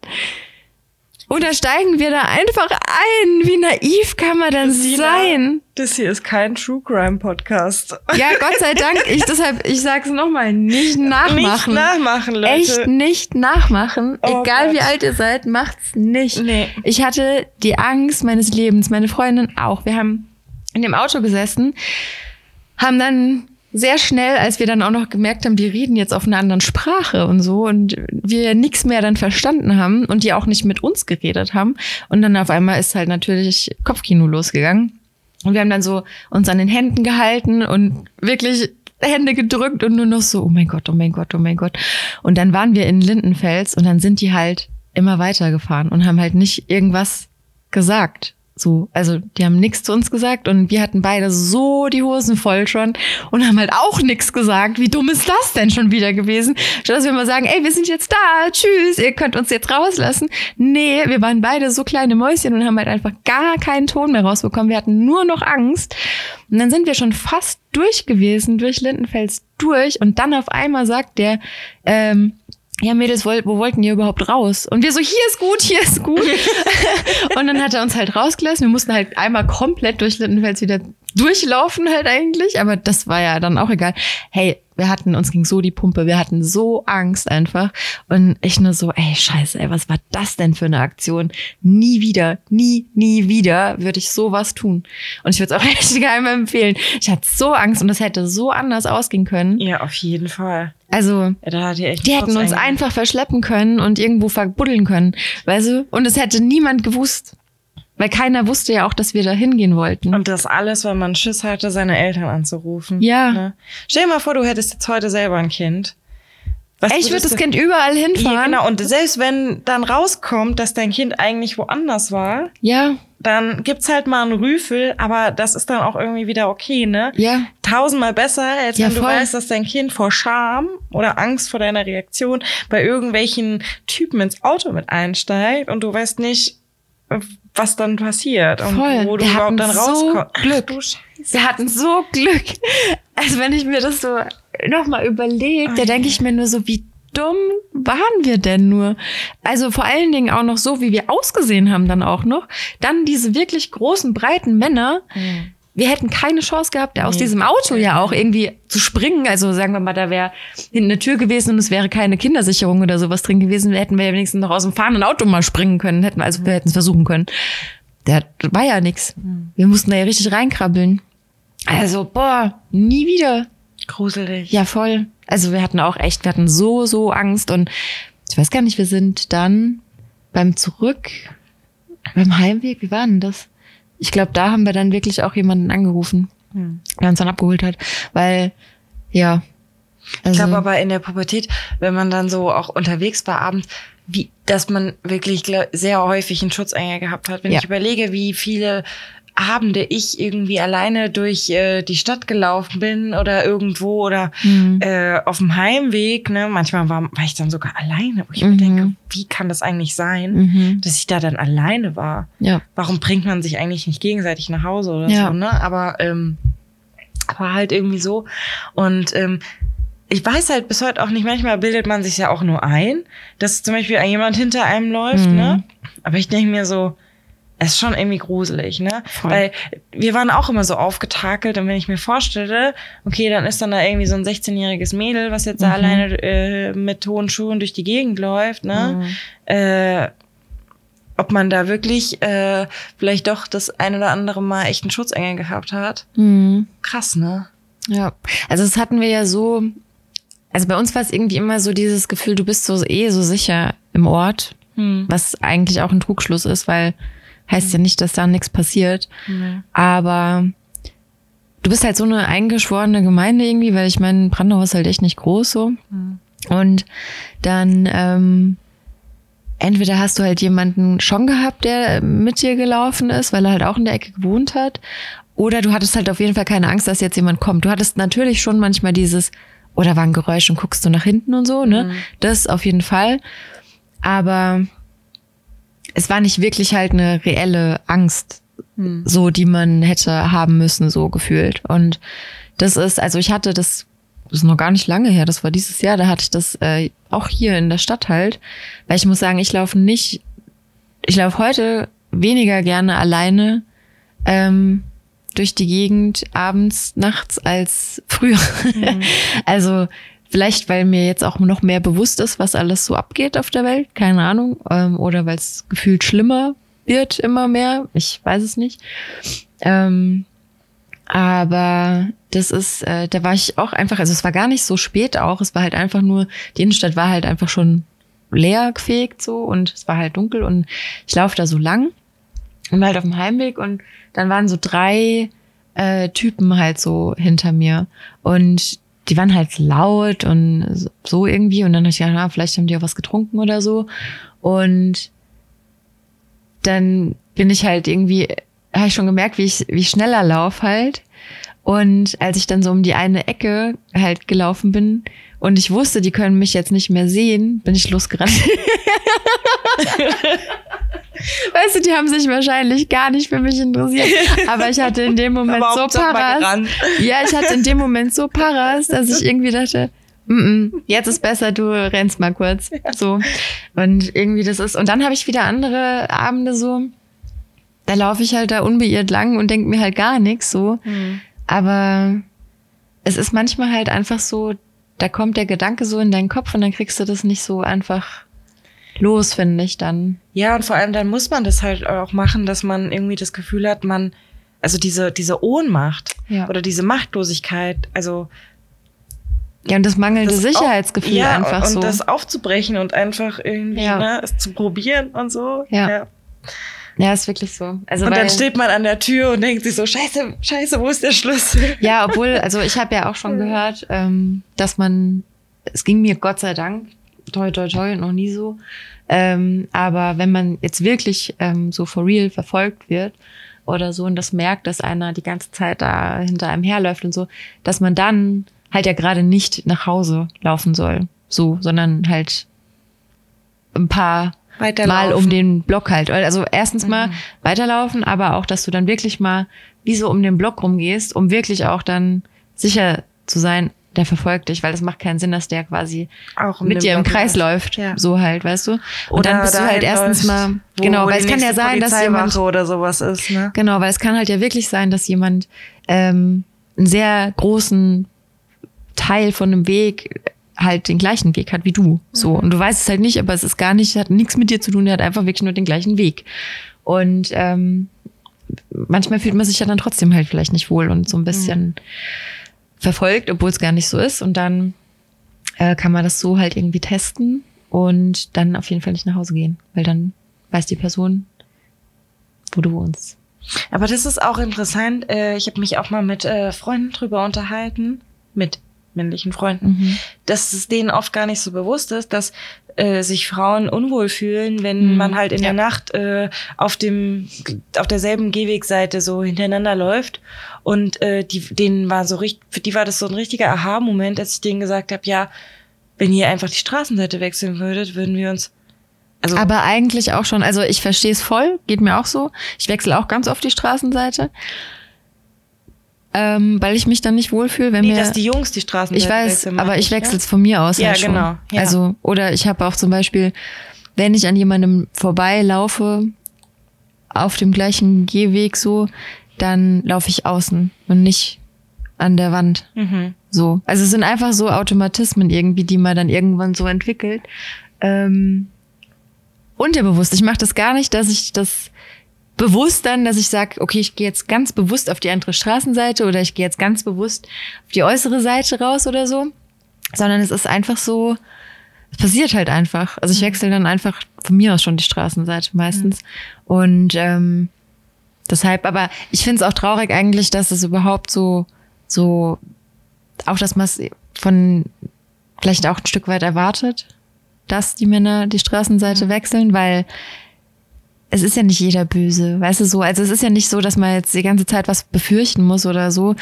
Und da steigen wir da einfach ein. Wie naiv kann man denn Sina, sein? Das hier ist kein True Crime Podcast. Ja, Gott sei Dank. Ich deshalb, ich sag's nochmal, nicht nachmachen. Nicht nachmachen, Leute. Echt nicht nachmachen. Oh Egal Gott. wie alt ihr seid, macht's nicht. Nee. Ich hatte die Angst meines Lebens, meine Freundin auch. Wir haben in dem Auto gesessen, haben dann sehr schnell, als wir dann auch noch gemerkt haben, die reden jetzt auf einer anderen Sprache und so und wir nichts mehr dann verstanden haben und die auch nicht mit uns geredet haben. Und dann auf einmal ist halt natürlich Kopfkino losgegangen. Und wir haben dann so uns an den Händen gehalten und wirklich Hände gedrückt und nur noch so, oh mein Gott, oh mein Gott, oh mein Gott. Und dann waren wir in Lindenfels und dann sind die halt immer weitergefahren und haben halt nicht irgendwas gesagt. So, also die haben nichts zu uns gesagt und wir hatten beide so die Hosen voll schon und haben halt auch nichts gesagt. Wie dumm ist das denn schon wieder gewesen? Statt dass wir mal sagen, ey, wir sind jetzt da, tschüss, ihr könnt uns jetzt rauslassen. Nee, wir waren beide so kleine Mäuschen und haben halt einfach gar keinen Ton mehr rausbekommen. Wir hatten nur noch Angst. Und dann sind wir schon fast durch gewesen, durch Lindenfels durch und dann auf einmal sagt der, ähm, ja, Mädels, wo wollten ihr überhaupt raus? Und wir so, hier ist gut, hier ist gut. und dann hat er uns halt rausgelassen. Wir mussten halt einmal komplett durch Lindenfels wieder durchlaufen halt eigentlich, aber das war ja dann auch egal. Hey, wir hatten, uns ging so die Pumpe, wir hatten so Angst einfach. Und ich nur so, ey, scheiße, ey, was war das denn für eine Aktion? Nie wieder, nie, nie wieder würde ich sowas tun. Und ich würde es auch echt geheim empfehlen. Ich hatte so Angst und das hätte so anders ausgehen können. Ja, auf jeden Fall. Also, ja, die, die hätten uns einfach verschleppen können und irgendwo verbuddeln können, weißt du? Und es hätte niemand gewusst. Weil keiner wusste ja auch, dass wir da hingehen wollten. Und das alles, weil man Schiss hatte, seine Eltern anzurufen. Ja. Ne? Stell dir mal vor, du hättest jetzt heute selber ein Kind. Was ich würde das Kind überall hinfahren. Ja, genau. Und selbst wenn dann rauskommt, dass dein Kind eigentlich woanders war. Ja. Dann gibt's halt mal einen Rüfel, aber das ist dann auch irgendwie wieder okay, ne? Ja. Tausendmal besser, als ja, wenn voll. du weißt, dass dein Kind vor Scham oder Angst vor deiner Reaktion bei irgendwelchen Typen ins Auto mit einsteigt und du weißt nicht, was dann passiert und Voll. wo du Wir überhaupt dann rauskommst. So Glück. Ach, Wir hatten so Glück. Also wenn ich mir das so nochmal überlege, da denke ich mir nur so, wie dumm waren wir denn nur? Also vor allen Dingen auch noch so, wie wir ausgesehen haben dann auch noch. Dann diese wirklich großen, breiten Männer. Mhm wir hätten keine Chance gehabt, aus diesem Auto ja auch irgendwie zu springen. Also sagen wir mal, da wäre hinten eine Tür gewesen und es wäre keine Kindersicherung oder sowas drin gewesen. Hätten wir ja wenigstens noch aus dem fahrenden Auto mal springen können. Hätten wir, also wir hätten es versuchen können. Der war ja nix. Wir mussten da ja richtig reinkrabbeln. Also, boah, nie wieder. Gruselig. Ja, voll. Also wir hatten auch echt, wir hatten so, so Angst und ich weiß gar nicht, wir sind dann beim Zurück, beim Heimweg, wie war denn das? ich glaube, da haben wir dann wirklich auch jemanden angerufen, hm. der uns dann abgeholt hat. Weil, ja. Also, ich glaube aber in der Pubertät, wenn man dann so auch unterwegs war abends, wie, dass man wirklich sehr häufig einen Schutzengel gehabt hat. Wenn ja. ich überlege, wie viele Abende ich irgendwie alleine durch äh, die Stadt gelaufen bin oder irgendwo oder mhm. äh, auf dem Heimweg. Ne? Manchmal war, war ich dann sogar alleine, wo ich mhm. mir denke, wie kann das eigentlich sein, mhm. dass ich da dann alleine war? Ja. Warum bringt man sich eigentlich nicht gegenseitig nach Hause oder ja. so? Ne? Aber ähm, war halt irgendwie so. Und ähm, ich weiß halt bis heute auch nicht, manchmal bildet man sich ja auch nur ein, dass zum Beispiel jemand hinter einem läuft, ne? Mhm. Aber ich denke mir so, ist schon irgendwie gruselig, ne? Voll. Weil wir waren auch immer so aufgetakelt und wenn ich mir vorstelle, okay, dann ist dann da irgendwie so ein 16-jähriges Mädel, was jetzt mhm. da alleine äh, mit hohen Schuhen durch die Gegend läuft, ne? Mhm. Äh, ob man da wirklich äh, vielleicht doch das ein oder andere Mal echt einen Schutzengel gehabt hat. Mhm. Krass, ne? Ja, also das hatten wir ja so, also bei uns war es irgendwie immer so dieses Gefühl, du bist so eh so sicher im Ort, hm. was eigentlich auch ein Trugschluss ist, weil Heißt ja nicht, dass da nichts passiert. Mhm. Aber du bist halt so eine eingeschworene Gemeinde irgendwie, weil ich meine, Brandau ist halt echt nicht groß so. Mhm. Und dann ähm, entweder hast du halt jemanden schon gehabt, der mit dir gelaufen ist, weil er halt auch in der Ecke gewohnt hat. Oder du hattest halt auf jeden Fall keine Angst, dass jetzt jemand kommt. Du hattest natürlich schon manchmal dieses, oder war ein Geräusch und guckst du nach hinten und so, ne? Mhm. Das auf jeden Fall. Aber es war nicht wirklich halt eine reelle Angst, hm. so die man hätte haben müssen, so gefühlt. Und das ist, also ich hatte das, das ist noch gar nicht lange her, das war dieses Jahr, da hatte ich das äh, auch hier in der Stadt halt, weil ich muss sagen, ich laufe nicht, ich laufe heute weniger gerne alleine ähm, durch die Gegend abends, nachts als früher. Mhm. also Vielleicht, weil mir jetzt auch noch mehr bewusst ist, was alles so abgeht auf der Welt. Keine Ahnung. Ähm, oder weil es gefühlt schlimmer wird immer mehr. Ich weiß es nicht. Ähm, aber das ist, äh, da war ich auch einfach, also es war gar nicht so spät auch. Es war halt einfach nur, die Innenstadt war halt einfach schon leer gefegt so und es war halt dunkel und ich laufe da so lang und war halt auf dem Heimweg und dann waren so drei äh, Typen halt so hinter mir und die waren halt laut und so irgendwie. Und dann dachte ich, ja, na, vielleicht haben die auch was getrunken oder so. Und dann bin ich halt irgendwie, habe ich schon gemerkt, wie ich, wie ich schneller lauf halt. Und als ich dann so um die eine Ecke halt gelaufen bin und ich wusste, die können mich jetzt nicht mehr sehen, bin ich losgerannt. weißt du, die haben sich wahrscheinlich gar nicht für mich interessiert. Aber ich hatte in dem Moment so Paras. Ja, ich hatte in dem Moment so Paras, dass ich irgendwie dachte, mm -mm, jetzt ist besser, du rennst mal kurz. So. Und irgendwie das ist. Und dann habe ich wieder andere Abende so, da laufe ich halt da unbeirrt lang und denke mir halt gar nichts so. Mhm. Aber es ist manchmal halt einfach so, da kommt der Gedanke so in deinen Kopf und dann kriegst du das nicht so einfach los, finde ich dann. Ja, und vor allem dann muss man das halt auch machen, dass man irgendwie das Gefühl hat, man, also diese, diese Ohnmacht ja. oder diese Machtlosigkeit, also ja, und das mangelnde das Sicherheitsgefühl ja, einfach und, so. Und das aufzubrechen und einfach irgendwie, ja. ne, es zu probieren und so. Ja. ja. Ja, ist wirklich so. Also, und dann steht man an der Tür und denkt sich so, scheiße, scheiße, wo ist der Schlüssel? Ja, obwohl, also ich habe ja auch schon gehört, ähm, dass man, es ging mir Gott sei Dank, toi, toi, toi, noch nie so. Ähm, aber wenn man jetzt wirklich ähm, so for real verfolgt wird oder so und das merkt, dass einer die ganze Zeit da hinter einem herläuft und so, dass man dann halt ja gerade nicht nach Hause laufen soll, so, sondern halt ein paar mal um den Block halt. Also erstens mal mhm. weiterlaufen, aber auch, dass du dann wirklich mal wie so um den Block rumgehst, um wirklich auch dann sicher zu sein, der verfolgt dich, weil es macht keinen Sinn, dass der quasi mit dir im Kreis läuft, ja. so halt, weißt du? Und oder dann bist du halt erstens mal, genau, weil es kann ja sein, dass jemand oder sowas ist, ne? Genau, weil es kann halt ja wirklich sein, dass jemand ähm, einen sehr großen Teil von einem Weg halt den gleichen Weg hat wie du. So. Mhm. Und du weißt es halt nicht, aber es ist gar nicht, hat nichts mit dir zu tun, der hat einfach wirklich nur den gleichen Weg. Und ähm, manchmal fühlt man sich ja dann trotzdem halt vielleicht nicht wohl und so ein bisschen mhm. Verfolgt, obwohl es gar nicht so ist. Und dann äh, kann man das so halt irgendwie testen und dann auf jeden Fall nicht nach Hause gehen, weil dann weiß die Person, wo du wohnst. Aber das ist auch interessant. Äh, ich habe mich auch mal mit äh, Freunden drüber unterhalten, mit männlichen Freunden, mhm. dass es denen oft gar nicht so bewusst ist, dass äh, sich Frauen unwohl fühlen, wenn mhm. man halt in ja. der Nacht äh, auf dem auf derselben Gehwegseite so hintereinander läuft und äh, die denen war so richtig für die war das so ein richtiger Aha-Moment, als ich denen gesagt habe, ja, wenn ihr einfach die Straßenseite wechseln würdet, würden wir uns also aber eigentlich auch schon, also ich verstehe es voll, geht mir auch so. Ich wechsle auch ganz oft die Straßenseite ähm, weil ich mich dann nicht wohlfühle, wenn nee, mir dass die Jungs die Straßen Ich weiß, aber ich wechsle es von mir aus ja, halt schon. genau. Ja. Also oder ich habe auch zum Beispiel, wenn ich an jemandem vorbeilaufe auf dem gleichen Gehweg so, dann laufe ich außen und nicht an der Wand. Mhm. So, also es sind einfach so Automatismen irgendwie, die man dann irgendwann so entwickelt. Ähm, unterbewusst. Ich mache das gar nicht, dass ich das bewusst dann, dass ich sage, okay, ich gehe jetzt ganz bewusst auf die andere Straßenseite oder ich gehe jetzt ganz bewusst auf die äußere Seite raus oder so, sondern es ist einfach so, es passiert halt einfach. Also ich mhm. wechsle dann einfach von mir aus schon die Straßenseite meistens. Mhm. Und ähm, deshalb, aber ich finde es auch traurig eigentlich, dass es überhaupt so, so, auch dass man es von vielleicht auch ein Stück weit erwartet, dass die Männer die Straßenseite mhm. wechseln, weil es ist ja nicht jeder böse, weißt du so. Also es ist ja nicht so, dass man jetzt die ganze Zeit was befürchten muss oder so.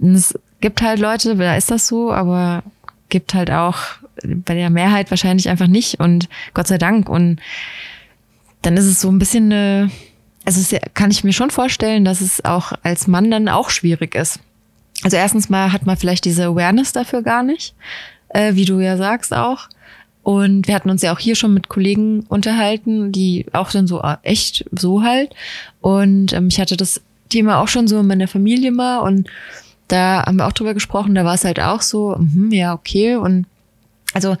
Es gibt halt Leute, da ist das so, aber gibt halt auch bei der Mehrheit wahrscheinlich einfach nicht und Gott sei Dank. Und dann ist es so ein bisschen eine, also es kann ich mir schon vorstellen, dass es auch als Mann dann auch schwierig ist. Also erstens mal hat man vielleicht diese Awareness dafür gar nicht, äh, wie du ja sagst auch. Und wir hatten uns ja auch hier schon mit Kollegen unterhalten, die auch dann so äh, echt so halt. Und ähm, ich hatte das Thema auch schon so in meiner Familie mal und da haben wir auch drüber gesprochen, da war es halt auch so, mh, ja, okay. Und also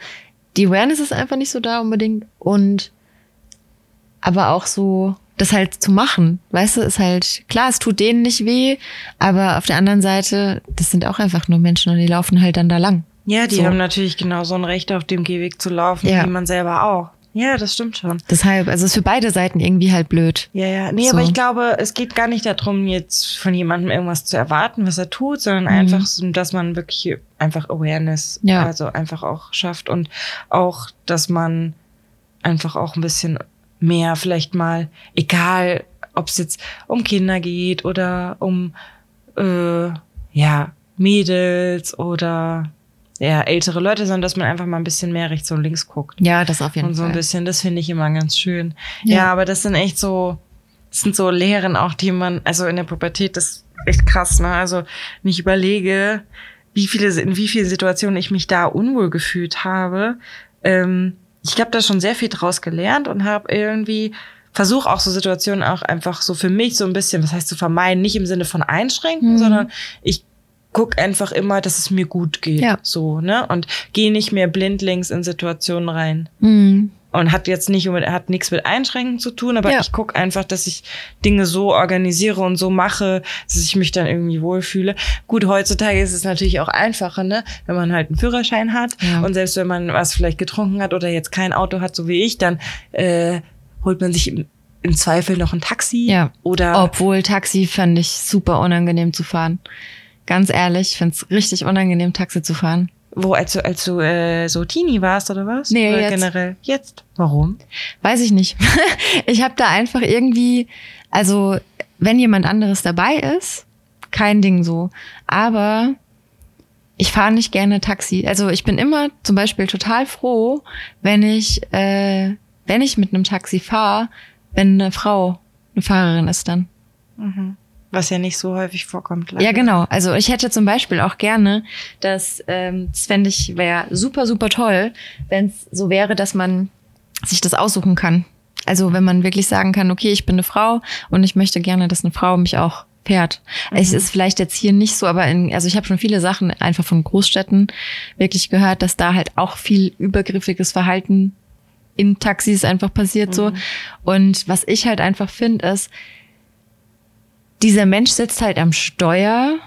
die Awareness ist einfach nicht so da unbedingt. Und aber auch so, das halt zu machen, weißt du, ist halt, klar, es tut denen nicht weh, aber auf der anderen Seite, das sind auch einfach nur Menschen und die laufen halt dann da lang. Ja, die so. haben natürlich genauso ein Recht, auf dem Gehweg zu laufen, ja. wie man selber auch. Ja, das stimmt schon. Deshalb, also ist für beide Seiten irgendwie halt blöd. Ja, ja. Nee, so. aber ich glaube, es geht gar nicht darum, jetzt von jemandem irgendwas zu erwarten, was er tut, sondern mhm. einfach, dass man wirklich einfach Awareness, ja. also einfach auch schafft und auch, dass man einfach auch ein bisschen mehr vielleicht mal, egal ob es jetzt um Kinder geht oder um äh, ja Mädels oder ja, ältere Leute, sondern dass man einfach mal ein bisschen mehr rechts und links guckt. Ja, das auf jeden Fall. Und so ein bisschen, das finde ich immer ganz schön. Ja. ja, aber das sind echt so, das sind so Lehren auch, die man, also in der Pubertät, das ist echt krass, ne? Also, wenn ich überlege, wie viele, in wie vielen Situationen ich mich da unwohl gefühlt habe, ähm, ich habe da schon sehr viel draus gelernt und habe irgendwie versuche auch so Situationen auch einfach so für mich so ein bisschen, was heißt zu vermeiden, nicht im Sinne von einschränken, mhm. sondern ich guck einfach immer, dass es mir gut geht. Ja. So, ne? Und gehe nicht mehr blindlings in Situationen rein. Mhm. Und hat jetzt nicht hat nichts mit Einschränken zu tun, aber ja. ich guck einfach, dass ich Dinge so organisiere und so mache, dass ich mich dann irgendwie wohlfühle. Gut, heutzutage ist es natürlich auch einfacher, ne? Wenn man halt einen Führerschein hat ja. und selbst wenn man was vielleicht getrunken hat oder jetzt kein Auto hat, so wie ich, dann äh, holt man sich im, im Zweifel noch ein Taxi. Ja. Oder. Obwohl Taxi fand ich super unangenehm zu fahren. Ganz ehrlich, ich finde es richtig unangenehm, Taxi zu fahren. Wo, als du, als du äh, so Teenie warst oder was? Nee, oder jetzt. generell. Jetzt. Warum? Weiß ich nicht. ich habe da einfach irgendwie, also wenn jemand anderes dabei ist, kein Ding so. Aber ich fahre nicht gerne Taxi. Also ich bin immer zum Beispiel total froh, wenn ich, äh, wenn ich mit einem Taxi fahre, wenn eine Frau eine Fahrerin ist dann. Mhm. Was ja nicht so häufig vorkommt. Leider. Ja, genau. Also ich hätte zum Beispiel auch gerne, dass, ähm, das fände ich, wäre super, super toll, wenn es so wäre, dass man sich das aussuchen kann. Also wenn man wirklich sagen kann, okay, ich bin eine Frau und ich möchte gerne, dass eine Frau mich auch fährt. Mhm. Es ist vielleicht jetzt hier nicht so, aber in, also ich habe schon viele Sachen einfach von Großstädten wirklich gehört, dass da halt auch viel übergriffiges Verhalten in Taxis einfach passiert mhm. so. Und was ich halt einfach finde, ist, dieser Mensch sitzt halt am Steuer.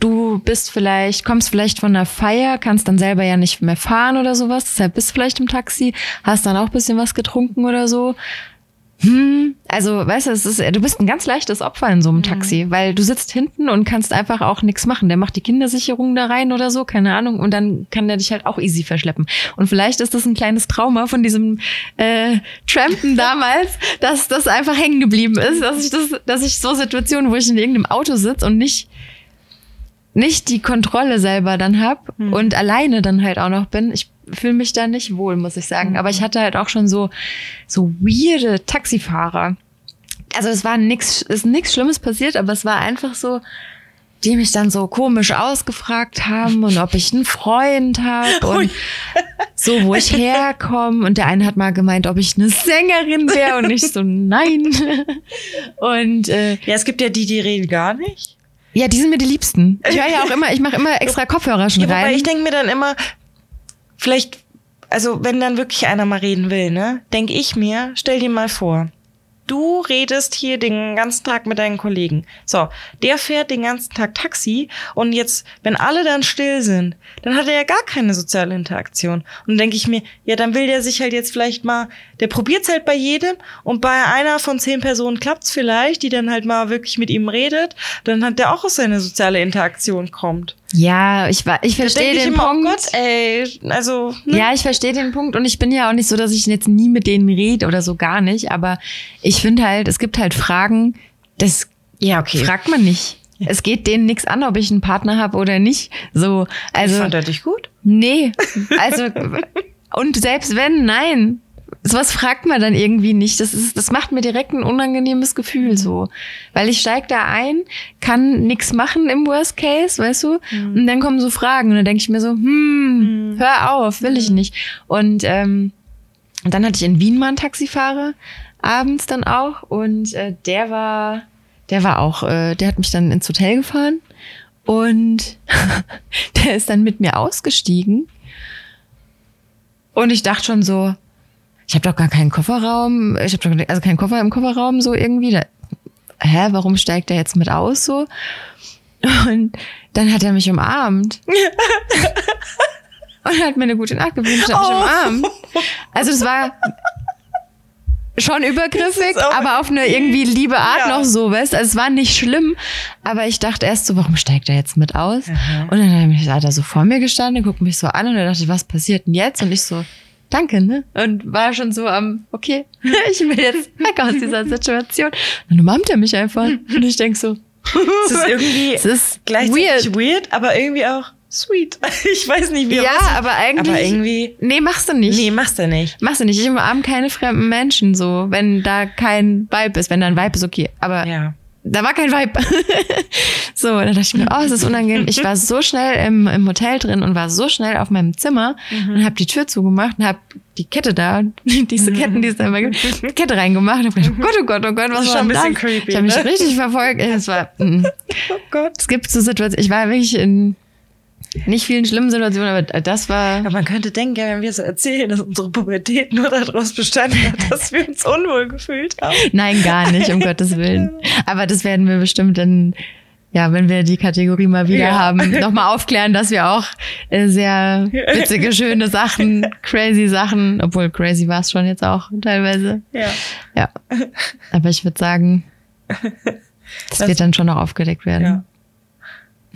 Du bist vielleicht, kommst vielleicht von einer Feier, kannst dann selber ja nicht mehr fahren oder sowas. Deshalb bist vielleicht im Taxi, hast dann auch bisschen was getrunken oder so. Hm, also, weißt du, ist, du bist ein ganz leichtes Opfer in so einem mhm. Taxi, mhm. weil du sitzt hinten und kannst einfach auch nichts machen. Der macht die Kindersicherung da rein oder so, keine Ahnung, und dann kann der dich halt auch easy verschleppen. Und vielleicht ist das ein kleines Trauma von diesem äh, Trampen damals, dass das einfach hängen geblieben ist, dass ich das, dass ich so Situationen, wo ich in irgendeinem Auto sitze und nicht nicht die Kontrolle selber dann hab mhm. und alleine dann halt auch noch bin. Ich fühle mich da nicht wohl, muss ich sagen. Mhm. Aber ich hatte halt auch schon so, so weirde Taxifahrer. Also es war nix, ist nichts Schlimmes passiert, aber es war einfach so, die mich dann so komisch ausgefragt haben und ob ich einen Freund habe und so, wo ich herkomme. Und der eine hat mal gemeint, ob ich eine Sängerin wäre und ich so, nein. Und äh, ja, es gibt ja die, die reden gar nicht. Ja, die sind mir die Liebsten. Ich höre ja auch immer, ich mache immer extra Kopfhörer schon ja, rein. ich denke mir dann immer, vielleicht, also wenn dann wirklich einer mal reden will, ne, denke ich mir, stell dir mal vor, Du redest hier den ganzen Tag mit deinen Kollegen. So, der fährt den ganzen Tag Taxi und jetzt, wenn alle dann still sind, dann hat er ja gar keine soziale Interaktion. Und dann denke ich mir, ja, dann will der sich halt jetzt vielleicht mal, der probiert's halt bei jedem und bei einer von zehn Personen klappt's vielleicht, die dann halt mal wirklich mit ihm redet, dann hat der auch aus seine soziale Interaktion kommt. Ja, ich ich verstehe den immer, Punkt. Oh Gott, ey, also. Ne? Ja, ich verstehe den Punkt und ich bin ja auch nicht so, dass ich jetzt nie mit denen rede oder so gar nicht. Aber ich finde halt, es gibt halt Fragen, das ja, okay. fragt man nicht. Ja. Es geht denen nichts an, ob ich einen Partner habe oder nicht. So, also. Ich fand er dich gut? Nee, also und selbst wenn, nein, sowas fragt man dann irgendwie nicht. Das ist, das macht mir direkt ein unangenehmes Gefühl so. Weil ich steig da ein, kann nix machen im Worst Case, weißt du? Mhm. Und dann kommen so Fragen und dann denke ich mir so, hm, mhm. hör auf, will ich mhm. nicht. Und ähm, dann hatte ich in Wien mal einen Taxifahrer, abends dann auch. Und äh, der war, der war auch, äh, der hat mich dann ins Hotel gefahren. Und der ist dann mit mir ausgestiegen. Und ich dachte schon so, ich habe doch gar keinen Kofferraum, ich habe doch also keinen Koffer im Kofferraum so irgendwie. Da, hä, warum steigt er jetzt mit aus so? Und dann hat er mich umarmt. Und hat mir eine gute Nacht gewünscht, hat mich Oh. am Arm. Also das war schon übergriffig, aber auf eine irgendwie liebe Art Ja. noch so, weißt Also es war nicht schlimm, aber ich dachte erst so, warum steigt er jetzt mit aus? Aha. Und dann hat er so vor mir gestanden, guckt mich so an und dann dachte ich, was passiert denn jetzt? Und ich so, danke, ne? Und war schon so am, okay, ich will jetzt weg aus dieser Situation. Und dann umarmt er mich einfach. Und ich denk so, Es ist irgendwie es ist gleichzeitig weird. weird. aber irgendwie auch sweet. Ich weiß nicht, wie Ja, was- aber eigentlich, aber irgendwie. nee, machst du nicht. Nee, machst du nicht. Machst du nicht. Ich umarme keine fremden Menschen so, wenn da kein Vibe ist. Wenn da ein Vibe ist, okay. Aber Ja. Da war kein Vibe. so, und dann dachte ich mir, oh, es ist unangenehm. Ich war so schnell im, im Hotel drin und war so schnell auf meinem Zimmer Mhm. und habe die Tür zugemacht und habe die Kette da, diese Ketten, die es da immer gibt, die Kette reingemacht und hab gedacht, oh Gott, oh Gott, oh Gott, was ist war schon ein bisschen das? creepy, Ich habe mich ne? richtig verfolgt. Es war, mm. Oh Gott. es gibt so Situationen, ich war wirklich in nicht vielen schlimmen Situationen, aber das war, Aber man könnte denken, ja, wenn wir so erzählen, dass unsere Pubertät nur daraus bestanden hat, dass wir uns unwohl gefühlt haben. Nein, gar nicht, um Gottes Willen. Aber das werden wir bestimmt dann, ja, wenn wir die Kategorie mal wieder Ja. haben, nochmal aufklären, dass wir auch äh, sehr witzige, schöne Sachen, crazy Sachen, obwohl crazy war es schon jetzt auch teilweise. Ja. Ja. Aber ich würde sagen, das, Das- wird dann schon noch aufgedeckt werden. Ja.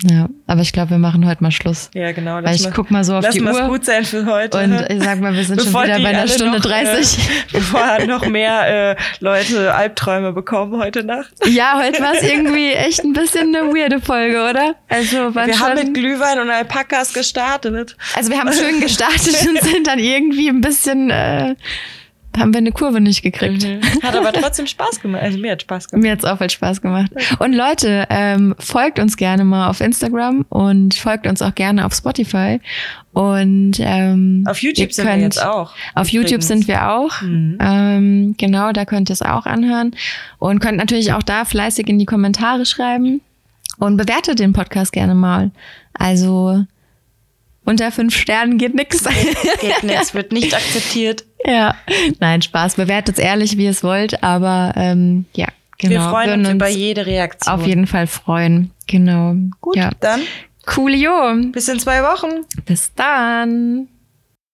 Ja, aber ich glaube, wir machen heute mal Schluss. Ja, genau. Weil ich mal- guck mal so auf lass die Uhr. gut sein für heute. Und ich sag mal, wir sind schon wieder bei einer Stunde noch, 30. Äh, bevor noch mehr äh, Leute Albträume bekommen heute Nacht. Ja, heute war es irgendwie echt ein bisschen eine weirde Folge, oder? Also, Wir schon, haben mit Glühwein und Alpakas gestartet. also wir haben schön gestartet und sind dann irgendwie ein bisschen, äh, haben wir eine Kurve nicht gekriegt. Hat aber trotzdem Spaß gemacht. Also mir hat Spaß gemacht. Mir hat's auch voll Spaß gemacht. Und Leute, ähm, folgt uns gerne mal auf Instagram und folgt uns auch gerne auf Spotify. Und ähm, Auf YouTube sind wir jetzt auch. Auf YouTube übrigens. sind wir auch. Mhm. Ähm, genau, da könnt ihr es auch anhören. Und könnt natürlich auch da fleißig in die Kommentare schreiben. Und bewertet den Podcast gerne mal. Also unter fünf Sternen geht nix. Geht nichts, wird nicht akzeptiert. ja, nein, Spaß. Bewertet es ehrlich, wie ihr es wollt. Aber ähm, ja, genau. wir freuen Würden uns über jede Reaktion. auf jeden Fall freuen. Genau. Gut, Ja. dann Coolio. bis in zwei Wochen. Bis dann.